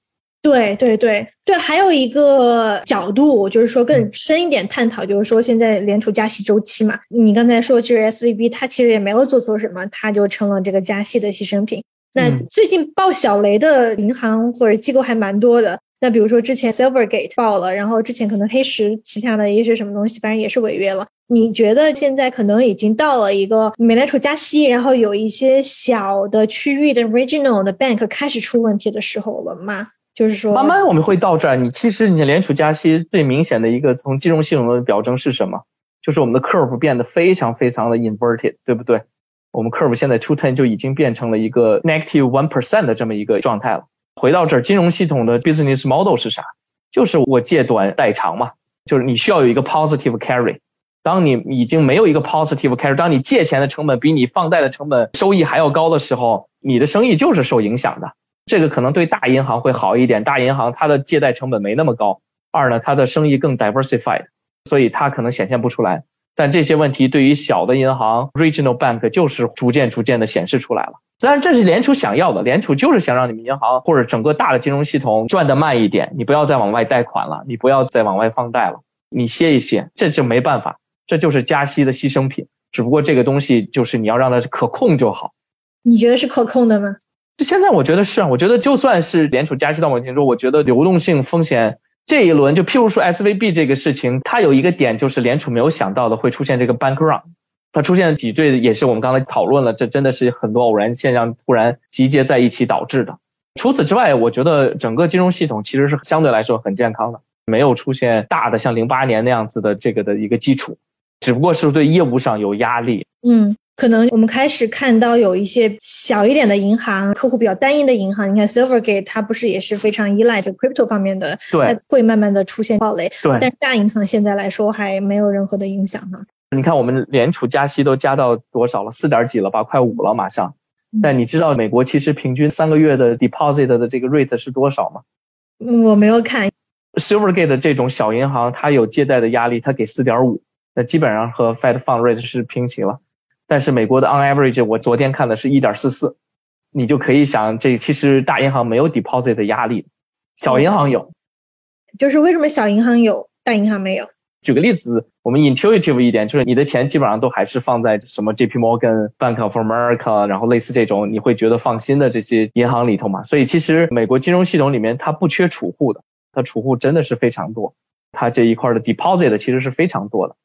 对对对对，还有一个角度，就是说更深一点探讨，就是说现在联储加息周期嘛，你刚才说就是 S V B，它其实也没有做错什么，它就成了这个加息的牺牲品。那最近爆小雷的银行或者机构还蛮多的，那比如说之前 Silvergate 爆了，然后之前可能黑石旗下的一些什么东西，反正也是违约了。你觉得现在可能已经到了一个美联储加息，然后有一些小的区域的 regional 的 bank 开始出问题的时候了吗？就是说，慢慢我们会到这儿。你其实你联储加息最明显的一个从金融系统的表征是什么？就是我们的 curve 变得非常非常的 inverted，对不对？我们 curve 现在出 ten 就已经变成了一个 negative one percent 的这么一个状态了。回到这儿，金融系统的 business model 是啥？就是我借短贷长嘛，就是你需要有一个 positive carry。当你已经没有一个 positive carry，当你借钱的成本比你放贷的成本收益还要高的时候，你的生意就是受影响的。这个可能对大银行会好一点，大银行它的借贷成本没那么高。二呢，它的生意更 diversified，所以它可能显现不出来。但这些问题对于小的银行 regional bank 就是逐渐逐渐的显示出来了。当然这是联储想要的，联储就是想让你们银行或者整个大的金融系统赚得慢一点，你不要再往外贷款了，你不要再往外放贷了，你歇一歇，这就没办法，这就是加息的牺牲品。只不过这个东西就是你要让它可控就好。你觉得是可控的吗？现在我觉得是啊，我觉得就算是联储加息到某程度，我觉得流动性风险这一轮，就譬如说 S V B 这个事情，它有一个点就是联储没有想到的会出现这个 bank run，它出现挤兑也是我们刚才讨论了，这真的是很多偶然现象突然集结在一起导致的。除此之外，我觉得整个金融系统其实是相对来说很健康的，没有出现大的像零八年那样子的这个的一个基础，只不过是对业务上有压力。嗯。可能我们开始看到有一些小一点的银行，客户比较单一的银行，你看 Silvergate 它不是也是非常依赖这 crypto 方面的，对，会慢慢的出现暴雷，对。但是大银行现在来说还没有任何的影响哈。你看我们联储加息都加到多少了？四点几了吧？快五了马上。但你知道美国其实平均三个月的 deposit 的这个 rate 是多少吗？我没有看。Silvergate 这种小银行，它有借贷的压力，它给四点五，那基本上和 Fed Fund Rate 是平齐了。但是美国的 on average，我昨天看的是一点四四，你就可以想，这其实大银行没有 deposit 的压力，小银行有。就是为什么小银行有，大银行没有？举个例子，我们 intuitive 一点，就是你的钱基本上都还是放在什么 JP Morgan、Bank of America，然后类似这种你会觉得放心的这些银行里头嘛。所以其实美国金融系统里面它不缺储户的，它储户真的是非常多，它这一块的 deposit 其实是非常多的。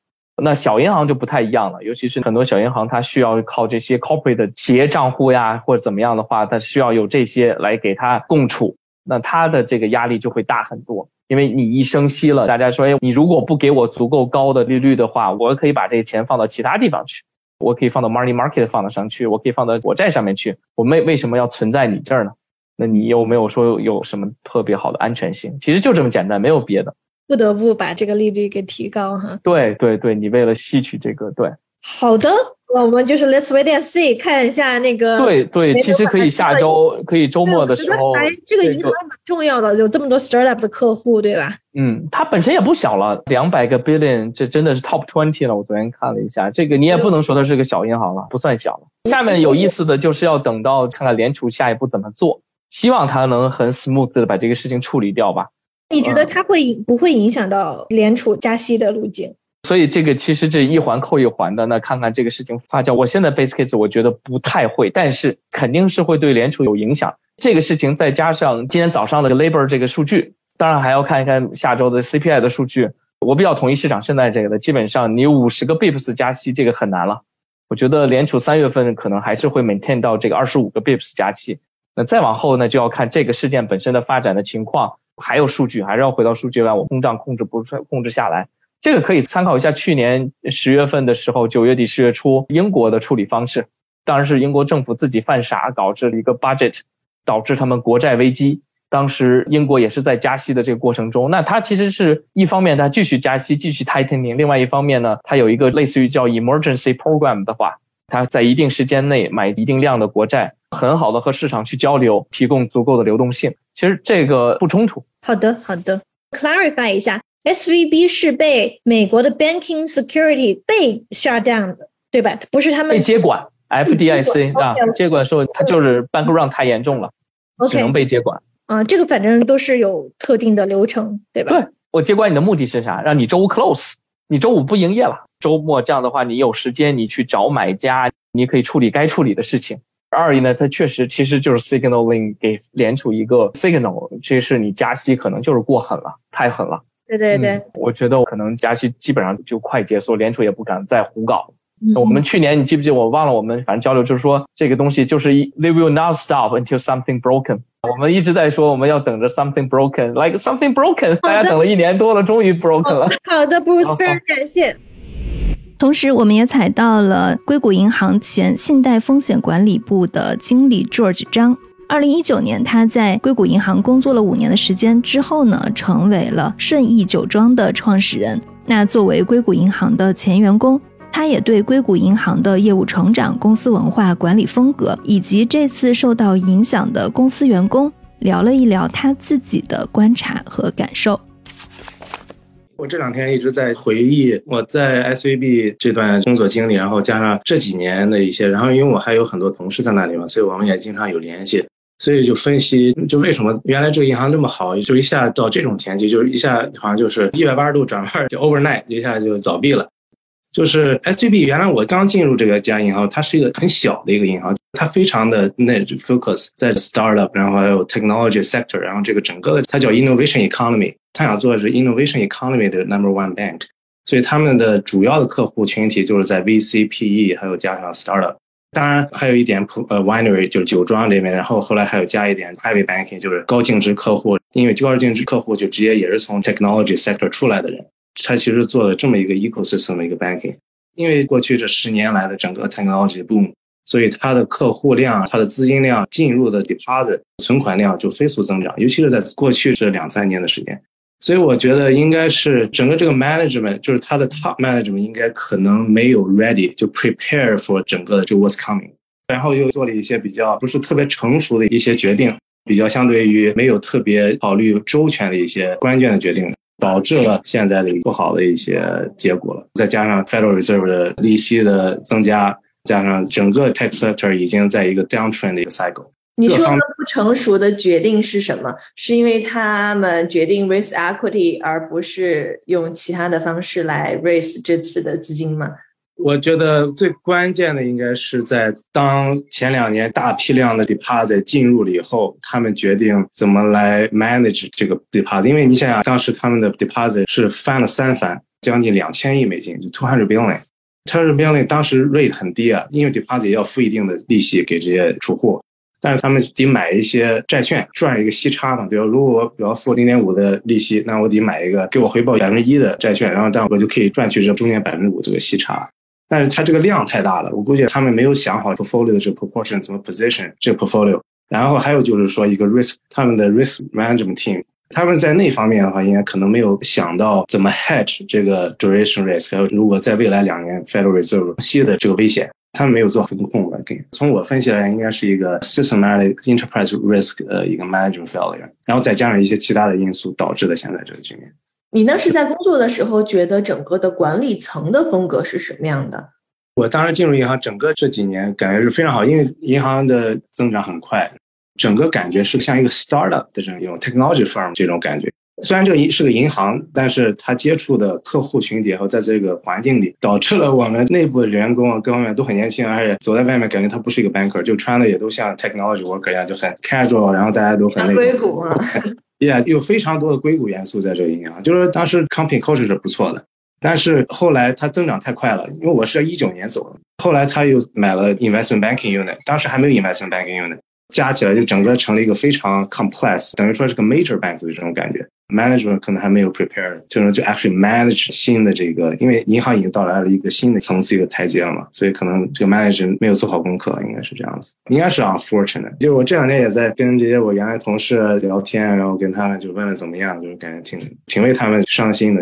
那小银行就不太一样了，尤其是很多小银行，它需要靠这些 corporate 的企业账户呀，或者怎么样的话，它需要有这些来给它供储，那它的这个压力就会大很多。因为你一升息了，大家说，哎，你如果不给我足够高的利率的话，我可以把这些钱放到其他地方去，我可以放到 money market 放得上去，我可以放到国债上面去，我为为什么要存在你这儿呢？那你有没有说有什么特别好的安全性？其实就这么简单，没有别的。不得不把这个利率给提高哈。对对对，你为了吸取这个，对。好的，我们就是 Let's wait and see，看一下那个。对对，其实可以下周可以周末的时候。这个银行蛮重要的，有这么多 startup 的客户，对吧？嗯，它本身也不小了，两百个 billion，这真的是 top twenty 了。我昨天看了一下，这个你也不能说它是个小银行了，不算小了。下面有意思的就是要等到看看联储下一步怎么做，希望它能很 smooth 的把这个事情处理掉吧。你觉得它会不会影响到联储加息的路径？所以这个其实这一环扣一环的，那看看这个事情发酵。我现在 base case 我觉得不太会，但是肯定是会对联储有影响。这个事情再加上今天早上的 labor 这个数据，当然还要看一看下周的 CPI 的数据。我比较同意市场现在这个的，基本上你五十个 bips 加息这个很难了。我觉得联储三月份可能还是会 maintain 到这个二十五个 bips 加息。那再往后呢，就要看这个事件本身的发展的情况，还有数据，还是要回到数据来，我通胀控制不控制下来。这个可以参考一下去年十月份的时候，九月底十月初英国的处理方式，当然是英国政府自己犯傻，导致了一个 budget，导致他们国债危机。当时英国也是在加息的这个过程中，那它其实是一方面它继续加息，继续 tightening，另外一方面呢，它有一个类似于叫 emergency program 的话，它在一定时间内买一定量的国债，很好的和市场去交流，提供足够的流动性。其实这个不冲突。好的，好的，clarify 一下。S V B 是被美国的 Banking Security 被 shut down 的，对吧？不是他们被接管，F D I C 啊，接管的时候它就是 bank run 太严重了，只能被接管。啊，这个反正都是有特定的流程，对吧？对，我接管你的目的是啥？让你周五 close，你周五不营业了，周末这样的话你有时间，你去找买家，你可以处理该处理的事情。二一呢，它确实其实就是 signaling 给联储一个 signal，这是你加息可能就是过狠了，太狠了。对对对，我觉得可能加息基本上就快结束，联储也不敢再胡搞。我们去年你记不记？我忘了，我们反正交流就是说这个东西就是一 they will not stop until something broken。我们一直在说我们要等着 something broken，like something broken。大家等了一年多了，终于 broken 了。好的，Bruce，非常感谢。同时，我们也采到了硅谷银行前信贷风险管理部的经理 George 张。二零一九年，他在硅谷银行工作了五年的时间之后呢，成为了顺义酒庄的创始人。那作为硅谷银行的前员工，他也对硅谷银行的业务成长、公司文化、管理风格，以及这次受到影响的公司员工聊了一聊他自己的观察和感受。我这两天一直在回忆我在 SVB 这段工作经历，然后加上这几年的一些，然后因为我还有很多同事在那里嘛，所以我们也经常有联系。所以就分析，就为什么原来这个银行那么好，就一下到这种田地，就一下好像就是一百八十度转弯，就 overnight 一下就倒闭了。就是 S G B 原来我刚进入这个家银行，它是一个很小的一个银行，它非常的那 focus 在 startup，然后还有 technology sector，然后这个整个的它叫 innovation economy，它想做的是 innovation economy 的 number one bank，所以他们的主要的客户群体就是在 V C P E，还有加上 startup。当然还有一点普呃 winery 就是酒庄里面，然后后来还有加一点 private banking 就是高净值客户，因为高净值客户就直接也是从 technology sector 出来的人，他其实做了这么一个 ecosystem 的一个 banking。因为过去这十年来的整个 technology boom，所以它的客户量、它的资金量、进入的 deposit 存款量就飞速增长，尤其是在过去这两三年的时间。所以我觉得应该是整个这个 management，就是他的 top management 应该可能没有 ready 就 prepare for 整个的这 what's coming，然后又做了一些比较不是特别成熟的一些决定，比较相对于没有特别考虑周全的一些关键的决定，导致了现在的不好的一些结果了。再加上 Federal Reserve 的利息的增加，加上整个 tech sector 已经在一个 downtrend 的一个 cycle。你说的不成熟的决定是什么？是因为他们决定 raise equity，而不是用其他的方式来 raise 这次的资金吗？我觉得最关键的应该是在当前两年大批量的 deposit 进入了以后，他们决定怎么来 manage 这个 deposit。因为你想想，当时他们的 deposit 是翻了三番，将近两千亿美金，就 two hundred billion。它是因为当时 rate 很低啊，因为 deposit 要付一定的利息给这些储户。但是他们得买一些债券赚一个息差嘛，比如如果我比要付零点五的利息，那我得买一个给我回报百分之一的债券，然后这样我就可以赚取这中间百分之五这个息差。但是它这个量太大了，我估计他们没有想好 portfolio 的这个 proportion 怎么 position 这 portfolio。然后还有就是说一个 risk，他们的 risk management team，他们在那方面的话，应该可能没有想到怎么 hedge 这个 duration risk，还有如果在未来两年 Federal Reserve 息的这个危险。他们没有做风控吧？从我分析来，应该是一个 systematic enterprise risk 呃一个 management failure，然后再加上一些其他的因素导致的现在这个局面。你当时在工作的时候，觉得整个的管理层的风格是什么样的？我当时进入银行，整个这几年感觉是非常好，因为银行的增长很快，整个感觉是像一个 startup 的这种 technology firm 这种感觉。虽然这个是个银行，但是他接触的客户群体和在这个环境里，导致了我们内部的员工啊各方面都很年轻，而且走在外面感觉他不是一个 banker，就穿的也都像 technology worker 一样，就很 casual，然后大家都很那硅谷啊，也有非常多的硅谷元素在这个银行，就是当时 company culture 是不错的，但是后来它增长太快了，因为我是一九年走的，后来他又买了 investment banking unit，当时还没有 investment banking unit。加起来就整个成了一个非常 complex，等于说是个 major bank 的这种感觉。Management 可能还没有 prepare，就是就 actually manage 新的这个，因为银行已经到来了一个新的层次一个台阶了嘛，所以可能这个 manager 没有做好功课，应该是这样子，应该是 unfortunate。就我这两天也在跟这些我原来同事聊天，然后跟他们就问了怎么样，就是感觉挺挺为他们伤心的。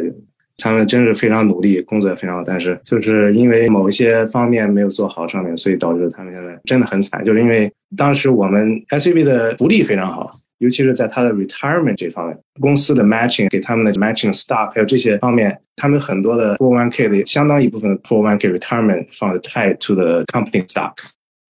他们真是非常努力，工作也非常好，但是就是因为某一些方面没有做好上面，所以导致他们现在真的很惨。就是因为当时我们 S U B 的福利非常好，尤其是在他的 retirement 这方面，公司的 matching 给他们的 matching stock 还有这些方面，他们很多的 four one k 的相当一部分的 four one k retirement 放的 tied to the company stock，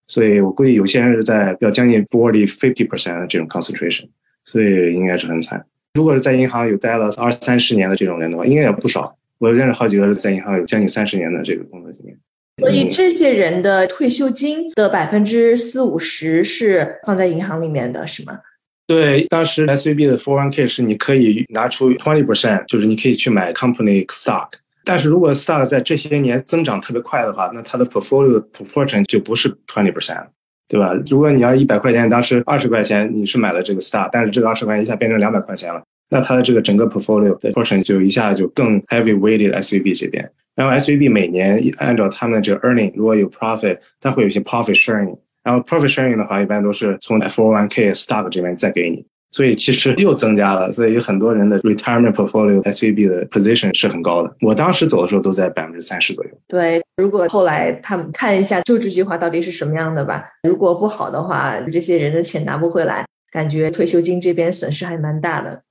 所以我估计有些人是在要将近 forty fifty percent 的这种 concentration，所以应该是很惨。如果是在银行有待了二三十年的这种人的话，应该也不少。我认识好几个是在银行有将近三十年的这个工作经验。所以这些人的退休金的百分之四五十是放在银行里面的，是吗？对，当时 S V B 的 Four One K 是你可以拿出 twenty percent，就是你可以去买 company stock。但是如果 stock 在这些年增长特别快的话，那它的 portfolio proportion 就不是 twenty percent，对吧？如果你要一百块钱，当时二十块钱你是买了这个 star，但是这个二十块钱一下变成两百块钱了。那它的这个整个 portfolio 的 portion 就一下就更 heavy weighted S V B 这边，然后 S V B 每年按照他们的这个 earning 如果有 profit，它会有一些 profit sharing，然后 profit sharing 的话一般都是从 F O One K stock 这边再给你，所以其实又增加了，所以有很多人的 retirement portfolio S V B 的 position 是很高的。我当时走的时候都在百分之三十左右。对，如果后来他们看一下就职计划到底是什么样的吧，如果不好的话，这些人的钱拿不回来，感觉退休金这边损失还蛮大的。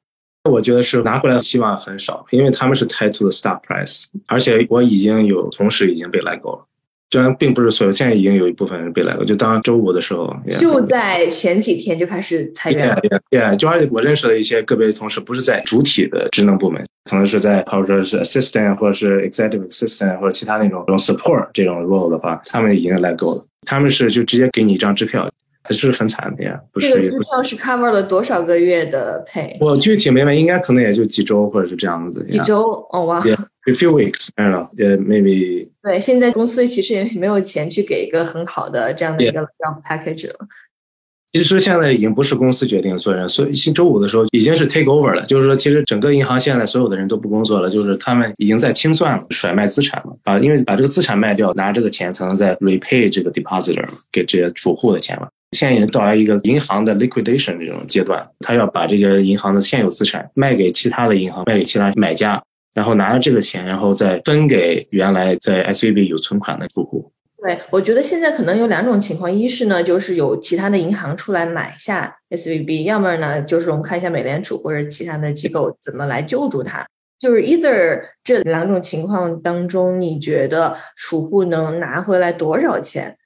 我觉得是拿回来的希望很少，因为他们是 tied to the stock price，而且我已经有同事已经被来购了，虽然并不是所有，现在已经有一部分人被来过。就当周五的时候，就在前几天就开始裁员。Yeah，就而且我认识的一些个别同事，不是在主体的职能部门，可能是在或者说是 assistant 或者是 executive assistant 或者其他那种这种 support 这种 role 的话，他们已经来够了。他们是就直接给你一张支票。还是很惨的呀，不是？这个支票是 cover 了多少个月的 pay？我具体没问，应该可能也就几周或者是这样子。几周？哦哇！A few weeks，I don't know，也 maybe。对，现在公司其实也没有钱去给一个很好的这样的一个 job package 了。其实现在已经不是公司决定做人，所以星周五的时候已经是 take over 了，就是说其实整个银行现在所有的人都不工作了，就是他们已经在清算了，甩卖资产了，把因为把这个资产卖掉，拿这个钱才能再 repay 这个 depositor 给这些储户的钱了。现在已经到来一个银行的 liquidation 这种阶段，他要把这些银行的现有资产卖给其他的银行，卖给其他买家，然后拿着这个钱，然后再分给原来在 S V B 有存款的住户。对，我觉得现在可能有两种情况，一是呢，就是有其他的银行出来买下 S V B，要么呢，就是我们看一下美联储或者其他的机构怎么来救助它。就是 either 这两种情况当中，你觉得储户能拿回来多少钱？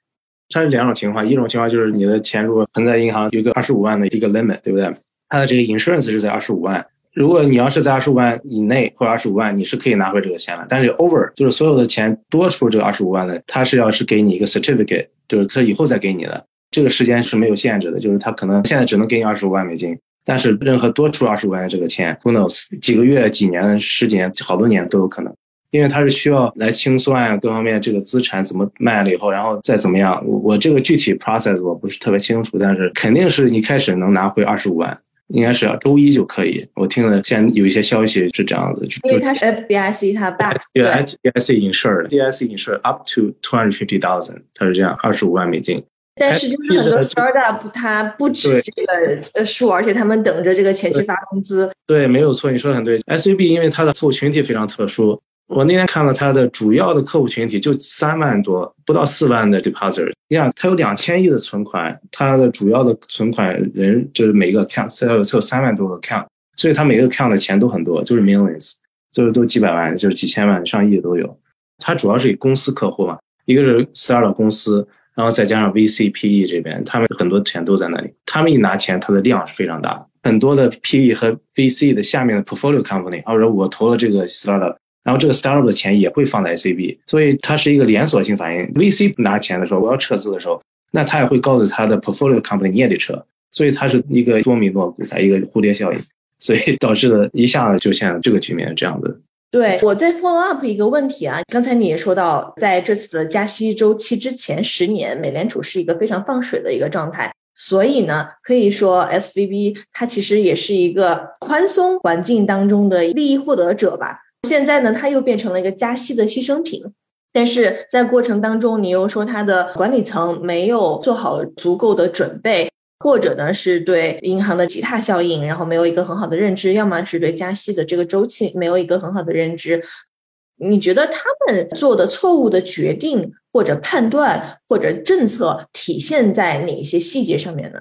它是两种情况，一种情况就是你的钱如果存在银行有一个二十五万的一个 limit，对不对？它的这个 insurance 是在二十五万，如果你要是在二十五万以内或者二十五万，你是可以拿回这个钱的。但是 over 就是所有的钱多出这个二十五万的，它是要是给你一个 certificate，就是它以后再给你的，这个时间是没有限制的，就是它可能现在只能给你二十五万美金，但是任何多出二十五万的这个钱，who knows 几个月、几年、十几年、好多年都有可能。因为它是需要来清算各方面这个资产怎么卖了以后，然后再怎么样。我我这个具体 process 我不是特别清楚，但是肯定是一开始能拿回二十五万，应该是周一就可以。我听了现在有一些消息是这样子，因为他是 FDIC 他 back，对 FDIC insured，FDIC insured up to two hundred fifty thousand，它是这样，二十五万美金。但是就是很多 startup 它不止这个呃数，而且他们等着这个钱去发工资。对，没有错，你说的很对。SVB 因为它的客户群体非常特殊。我那天看了他的主要的客户群体就三万多，不到四万的 deposit。你想，他有两千亿的存款，他的主要的存款人就是每个 count，它有他有三万多个 count，所以他每个 count 的钱都很多，就是 millions，就是都几百万，就是几千万、上亿的都有。他主要是以公司客户嘛，一个是 startup 公司，然后再加上 VC、PE 这边，他们很多钱都在那里。他们一拿钱，它的量是非常大的。很多的 PE 和 VC 的下面的 portfolio company，或者我投了这个 startup。然后这个 startup 的钱也会放在 SVB，所以它是一个连锁性反应。VC 拿钱的时候，我要撤资的时候，那他也会告诉他的 portfolio company 你也得撤，所以它是一个多米诺骨牌，一个蝴蝶效应，所以导致了一下子就现在这个局面这样子。对我再 follow up 一个问题啊，刚才你也说到，在这次的加息周期之前十年，美联储是一个非常放水的一个状态，所以呢，可以说 SVB 它其实也是一个宽松环境当中的利益获得者吧。现在呢，它又变成了一个加息的牺牲品，但是在过程当中，你又说它的管理层没有做好足够的准备，或者呢是对银行的吉他效应，然后没有一个很好的认知，要么是对加息的这个周期没有一个很好的认知。你觉得他们做的错误的决定或者判断或者政策体现在哪一些细节上面呢？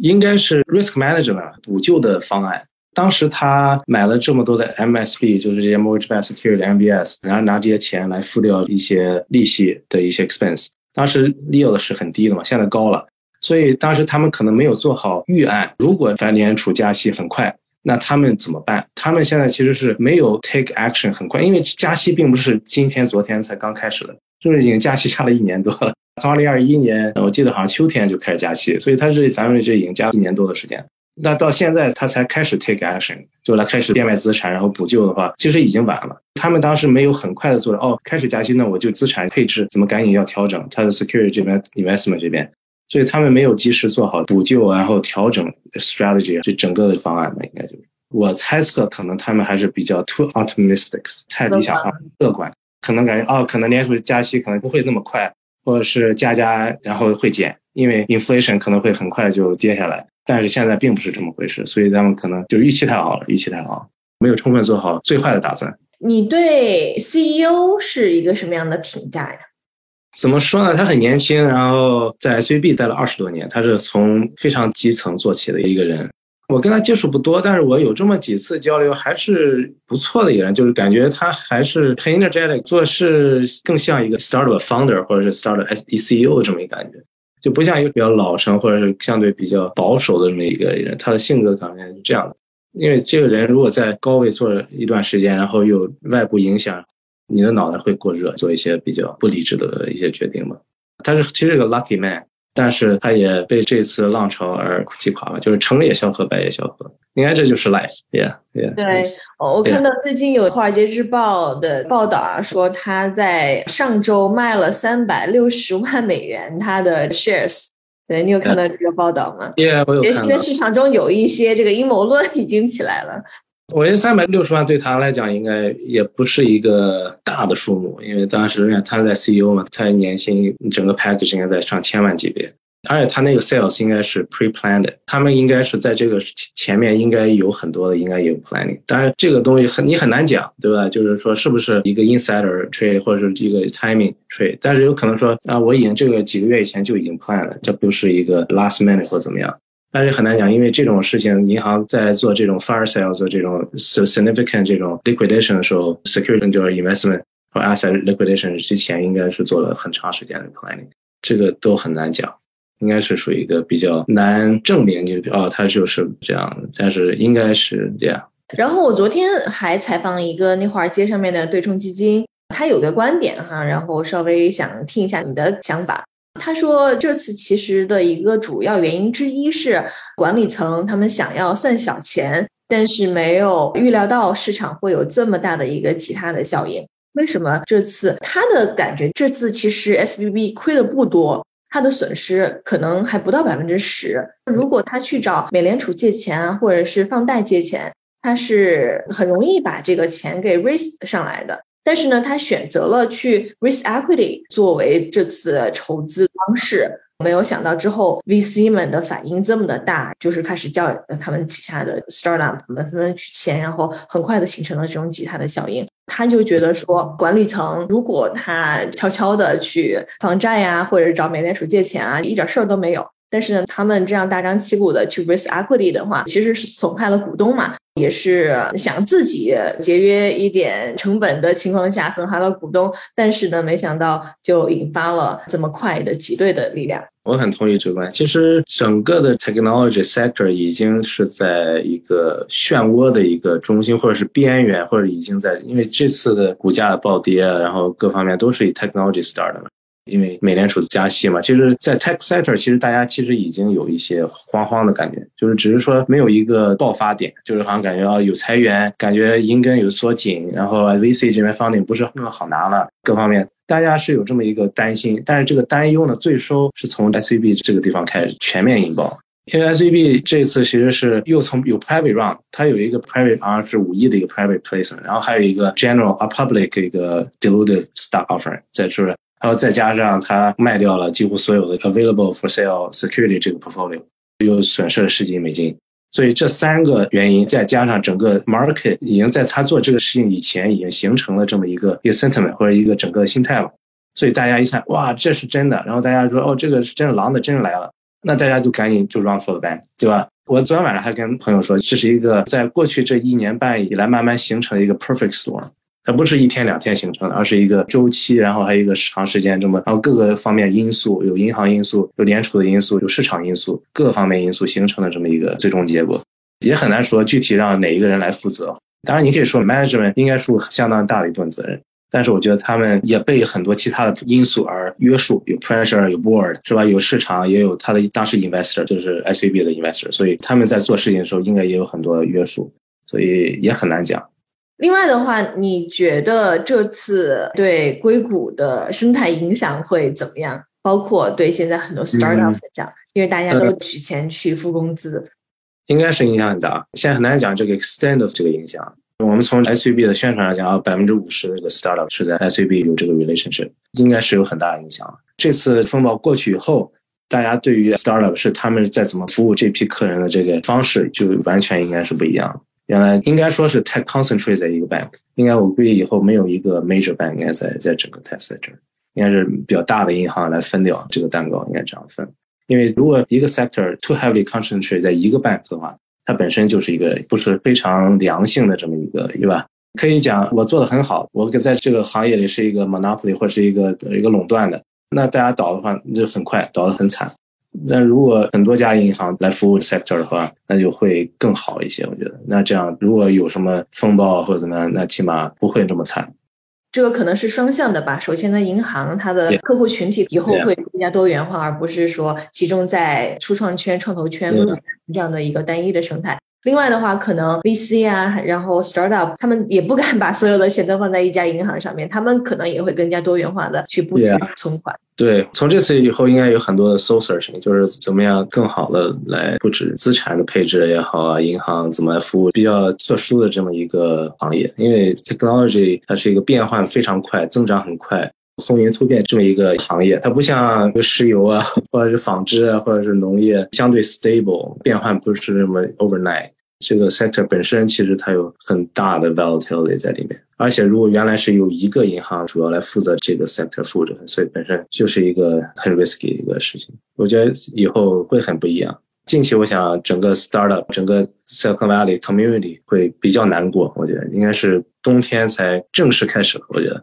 应该是 risk manager 补救的方案。当时他买了这么多的 MSB，就是这些 mortgage-backed security MBS，然后拿这些钱来付掉一些利息的一些 expense。当时利率是很低的嘛，现在高了，所以当时他们可能没有做好预案。如果联联储加息很快，那他们怎么办？他们现在其实是没有 take action 很快，因为加息并不是今天、昨天才刚开始的，就是已经加息加了一年多了。从2021年，我记得好像秋天就开始加息，所以它是咱们这已经加了一年多的时间。那到现在他才开始 take action，就来开始变卖资产，然后补救的话，其实已经晚了。他们当时没有很快的做哦，开始加息，那我就资产配置怎么赶紧要调整，他的 security 这边 investment 这边，所以他们没有及时做好补救，然后调整 strategy 这整个的方案吧，应该就是我猜测，可能他们还是比较 too optimistic，太理想化、乐观，可能感觉哦，可能连续加息可能不会那么快，或者是加加然后会减，因为 inflation 可能会很快就跌下来。但是现在并不是这么回事，所以他们可能就预期太好了，预期太好，没有充分做好最坏的打算。你对 CEO 是一个什么样的评价呀？怎么说呢？他很年轻，然后在 SVB 待了二十多年，他是从非常基层做起的一个人。我跟他接触不多，但是我有这么几次交流，还是不错的一个人，就是感觉他还是很 energetic，做事更像一个 startup founder 或者是 startup CEO 这么一个感觉。就不像一个比较老成或者是相对比较保守的这么一个人，他的性格可能是这样的。因为这个人如果在高位做了一段时间，然后又外部影响，你的脑袋会过热，做一些比较不理智的一些决定嘛。他是其实是个 lucky man。但是他也被这次浪潮而击垮了，就是成也萧何，败也萧何。应该这就是 life，yeah，yeah。对，我看到最近有《华尔街日报》的报道啊，说他在上周卖了三百六十万美元他的 shares。对你有看到这个报道吗？Yeah，我有看到。也许在市场中有一些这个阴谋论已经起来了。我觉得三百六十万对他来讲应该也不是一个大的数目，因为当时他在 CEO 嘛，他年薪整个 package 应该在上千万级别，而且他那个 sales 应该是 pre-planned，他们应该是在这个前面应该有很多的应该有 planning，当然这个东西很你很难讲，对吧？就是说是不是一个 insider trade 或者是一个 timing trade，但是有可能说啊，我已经这个几个月以前就已经 plan 了，这不是一个 last minute 或怎么样。但是很难讲，因为这种事情，银行在做这种 fire sales 这种 significant 这种 liquidation 的时候，security 就是 investment 和 asset liquidation 之前，应该是做了很长时间的 planning，这个都很难讲，应该是属于一个比较难证明，就哦，它就是这样，但是应该是这样。然后我昨天还采访一个那华尔街上面的对冲基金，他有个观点哈，然后稍微想听一下你的想法。他说，这次其实的一个主要原因之一是管理层他们想要算小钱，但是没有预料到市场会有这么大的一个其他的效应。为什么这次他的感觉，这次其实 S V B 亏的不多，他的损失可能还不到百分之十。如果他去找美联储借钱啊，或者是放贷借钱，他是很容易把这个钱给 raise 上来的。但是呢，他选择了去 risk equity 作为这次筹资方式，没有想到之后 VC 们的反应这么的大，就是开始叫他们旗下的 startup 们纷纷取钱，然后很快的形成了这种挤他的效应。他就觉得说，管理层如果他悄悄的去放债呀，或者找美联储借钱啊，一点事儿都没有。但是呢，他们这样大张旗鼓的去 raise equity 的话，其实是损害了股东嘛，也是想自己节约一点成本的情况下损害了股东。但是呢，没想到就引发了这么快的挤兑的力量。我很同意这观点。其实整个的 technology sector 已经是在一个漩涡的一个中心，或者是边缘，或者已经在，因为这次的股价的暴跌，然后各方面都是以 technology start 的。因为美联储加息嘛，其实，在 tech sector，其实大家其实已经有一些慌慌的感觉，就是只是说没有一个爆发点，就是好像感觉啊有裁员，感觉银根有缩紧，然后 VC 这边方 g 不是那么好拿了，各方面大家是有这么一个担心，但是这个担忧呢，最收是从 SVB 这个地方开始全面引爆，因为 SVB 这次其实是又从有 private round，它有一个 private 好像是五亿的一个 private placement，然后还有一个 general a public 一个 diluted stock offering 在这。然后再加上他卖掉了几乎所有的 available for sale security 这个 portfolio，又损失了十几亿美金。所以这三个原因，再加上整个 market 已经在他做这个事情以前已经形成了这么一个一个 sentiment 或者一个整个心态了。所以大家一看，哇，这是真的。然后大家说，哦，这个是真的，狼的真来了。那大家就赶紧就 run for the bank，对吧？我昨天晚上还跟朋友说，这是一个在过去这一年半以来慢慢形成的一个 perfect storm。它不是一天两天形成的，而是一个周期，然后还有一个长时间这么，然后各个方面因素，有银行因素，有联储的因素，有市场因素，各方面因素形成的这么一个最终结果，也很难说具体让哪一个人来负责。当然，你可以说 management 应该负相当大的一部分责任，但是我觉得他们也被很多其他的因素而约束，有 pressure，有 board，是吧？有市场，也有他的当时 investor，就是 S V B 的 investor，所以他们在做事情的时候应该也有很多约束，所以也很难讲。另外的话，你觉得这次对硅谷的生态影响会怎么样？包括对现在很多 startup 讲，因为大家都取钱去付工资，应该是影响很大。现在很难讲这个 extent of 这个影响。我们从 S V B 的宣传来讲，百分之五十的这个 startup 是在 S V B 有这个 relationship，应该是有很大的影响。这次风暴过去以后，大家对于 startup 是他们在怎么服务这批客人的这个方式，就完全应该是不一样。原来应该说是太 concentrate 在一个 bank，应该我估计以后没有一个 major bank 应该在在整个 test 在这儿，应该是比较大的银行来分掉这个蛋糕，应该这样分。因为如果一个 sector too heavily concentrate 在一个 bank 的话，它本身就是一个不是非常良性的这么一个，对吧？可以讲我做的很好，我在这个行业里是一个 monopoly 或是一个一个垄断的，那大家倒的话就很快倒的很惨。那如果很多家银行来服务 sector 的话，那就会更好一些。我觉得，那这样如果有什么风暴或者怎么样，那起码不会这么惨。这个可能是双向的吧。首先呢，银行它的客户群体以后会更加多元化，而不是说集中在初创圈、创投圈这样的一个单一的生态。另外的话，可能 VC 啊，然后 startup，他们也不敢把所有的钱都放在一家银行上面，他们可能也会更加多元化的去布局存款。对，从这次以后，应该有很多的 soul searching，就是怎么样更好的来布置资产的配置也好啊，银行怎么来服务比较特殊的这么一个行业，因为 technology 它是一个变换非常快、增长很快、风云突变这么一个行业，它不像石油啊，或者是纺织啊，或者是农业，相对 stable，变换不是那么 overnight。这个 sector 本身其实它有很大的 volatility 在里面，而且如果原来是有一个银行主要来负责这个 sector 负责，所以本身就是一个很 risky 的一个事情。我觉得以后会很不一样。近期我想整个 startup 整个 Silicon Valley community 会比较难过，我觉得应该是冬天才正式开始。我觉得，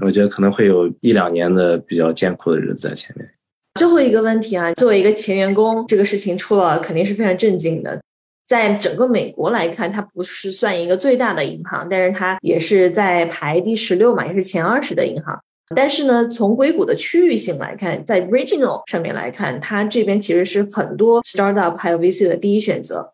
我觉得可能会有一两年的比较艰苦的日子在前面。最后一个问题啊，作为一个前员工，这个事情出了肯定是非常震惊的。在整个美国来看，它不是算一个最大的银行，但是它也是在排第十六嘛，也是前二十的银行。但是呢，从硅谷的区域性来看，在 regional 上面来看，它这边其实是很多 startup 还有 VC 的第一选择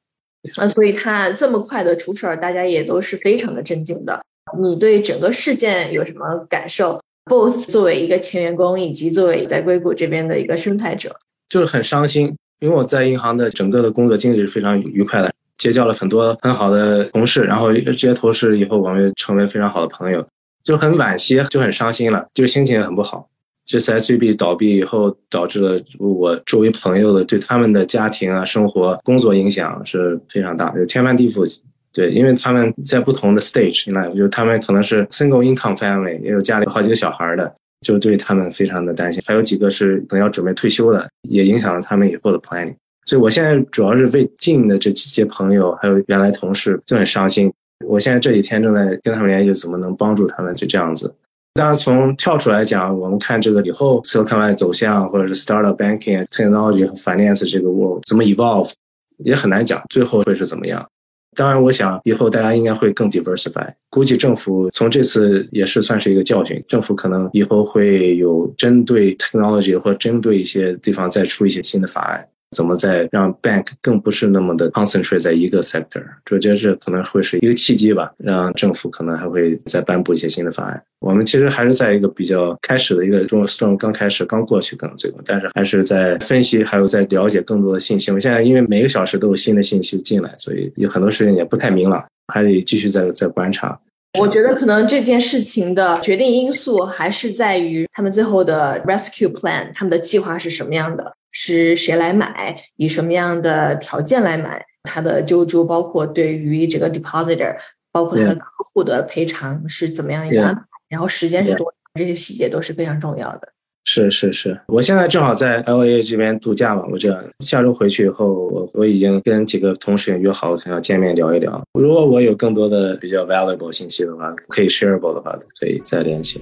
啊，所以它这么快的出事儿，大家也都是非常的震惊的。你对整个事件有什么感受？Both 作为一个前员工，以及作为在硅谷这边的一个生态者，就是很伤心。因为我在银行的整个的工作经历是非常愉快的，结交了很多很好的同事，然后这些同事以后我们成为非常好的朋友，就很惋惜，就很伤心了，就心情也很不好。这次 S V B 倒闭以后，导致了我周围朋友的对他们的家庭啊、生活、工作影响是非常大，就天翻地覆，对，因为他们在不同的 stage in life，就他们可能是 single income family，也有家里好几个小孩的，就对他们非常的担心。还有几个是可能要准备退休的，也影响了他们以后的 planning。所以我现在主要是为近的这几些朋友，还有原来同事就很伤心。我现在这几天正在跟他们联系，怎么能帮助他们，就这样子。当然，从跳出来讲，我们看这个以后 Silicon Valley 走向，或者是 startup banking、technology 和 finance 这个 world 怎么 evolve，也很难讲最后会是怎么样。当然，我想以后大家应该会更 diversify。估计政府从这次也是算是一个教训，政府可能以后会有针对 technology 或针对一些地方再出一些新的法案。怎么再让 bank 更不是那么的 concentrate 在一个 sector？这觉得这可能会是一个契机吧，让政府可能还会再颁布一些新的法案。我们其实还是在一个比较开始的一个中 storm 刚开始刚过去可能这个，但是还是在分析，还有在了解更多的信息。我现在因为每个小时都有新的信息进来，所以有很多事情也不太明朗，还得继续再再观察。我觉得可能这件事情的决定因素还是在于他们最后的 rescue plan，他们的计划是什么样的。是谁来买？以什么样的条件来买？它的救助包括对于这个 depositor，包括他的客户的赔偿是怎么样一个安排？然后时间是多长？这些细节都是非常重要的。是是是，我现在正好在 L A 这边度假嘛，我这下周回去以后，我我已经跟几个同事也约好，可能要见面聊一聊。如果我有更多的比较 valuable 信息的话，可以 shareable 的话，可以再联系。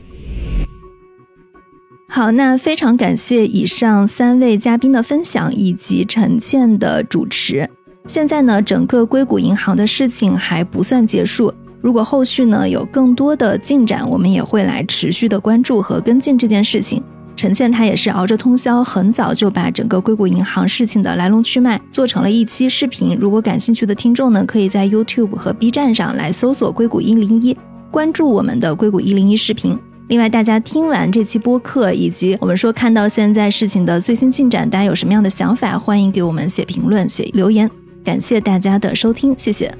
好，那非常感谢以上三位嘉宾的分享以及陈倩的主持。现在呢，整个硅谷银行的事情还不算结束。如果后续呢有更多的进展，我们也会来持续的关注和跟进这件事情。陈倩她也是熬着通宵，很早就把整个硅谷银行事情的来龙去脉做成了一期视频。如果感兴趣的听众呢，可以在 YouTube 和 B 站上来搜索“硅谷一零一”，关注我们的“硅谷一零一”视频。另外，大家听完这期播客，以及我们说看到现在事情的最新进展，大家有什么样的想法？欢迎给我们写评论、写留言。感谢大家的收听，谢谢。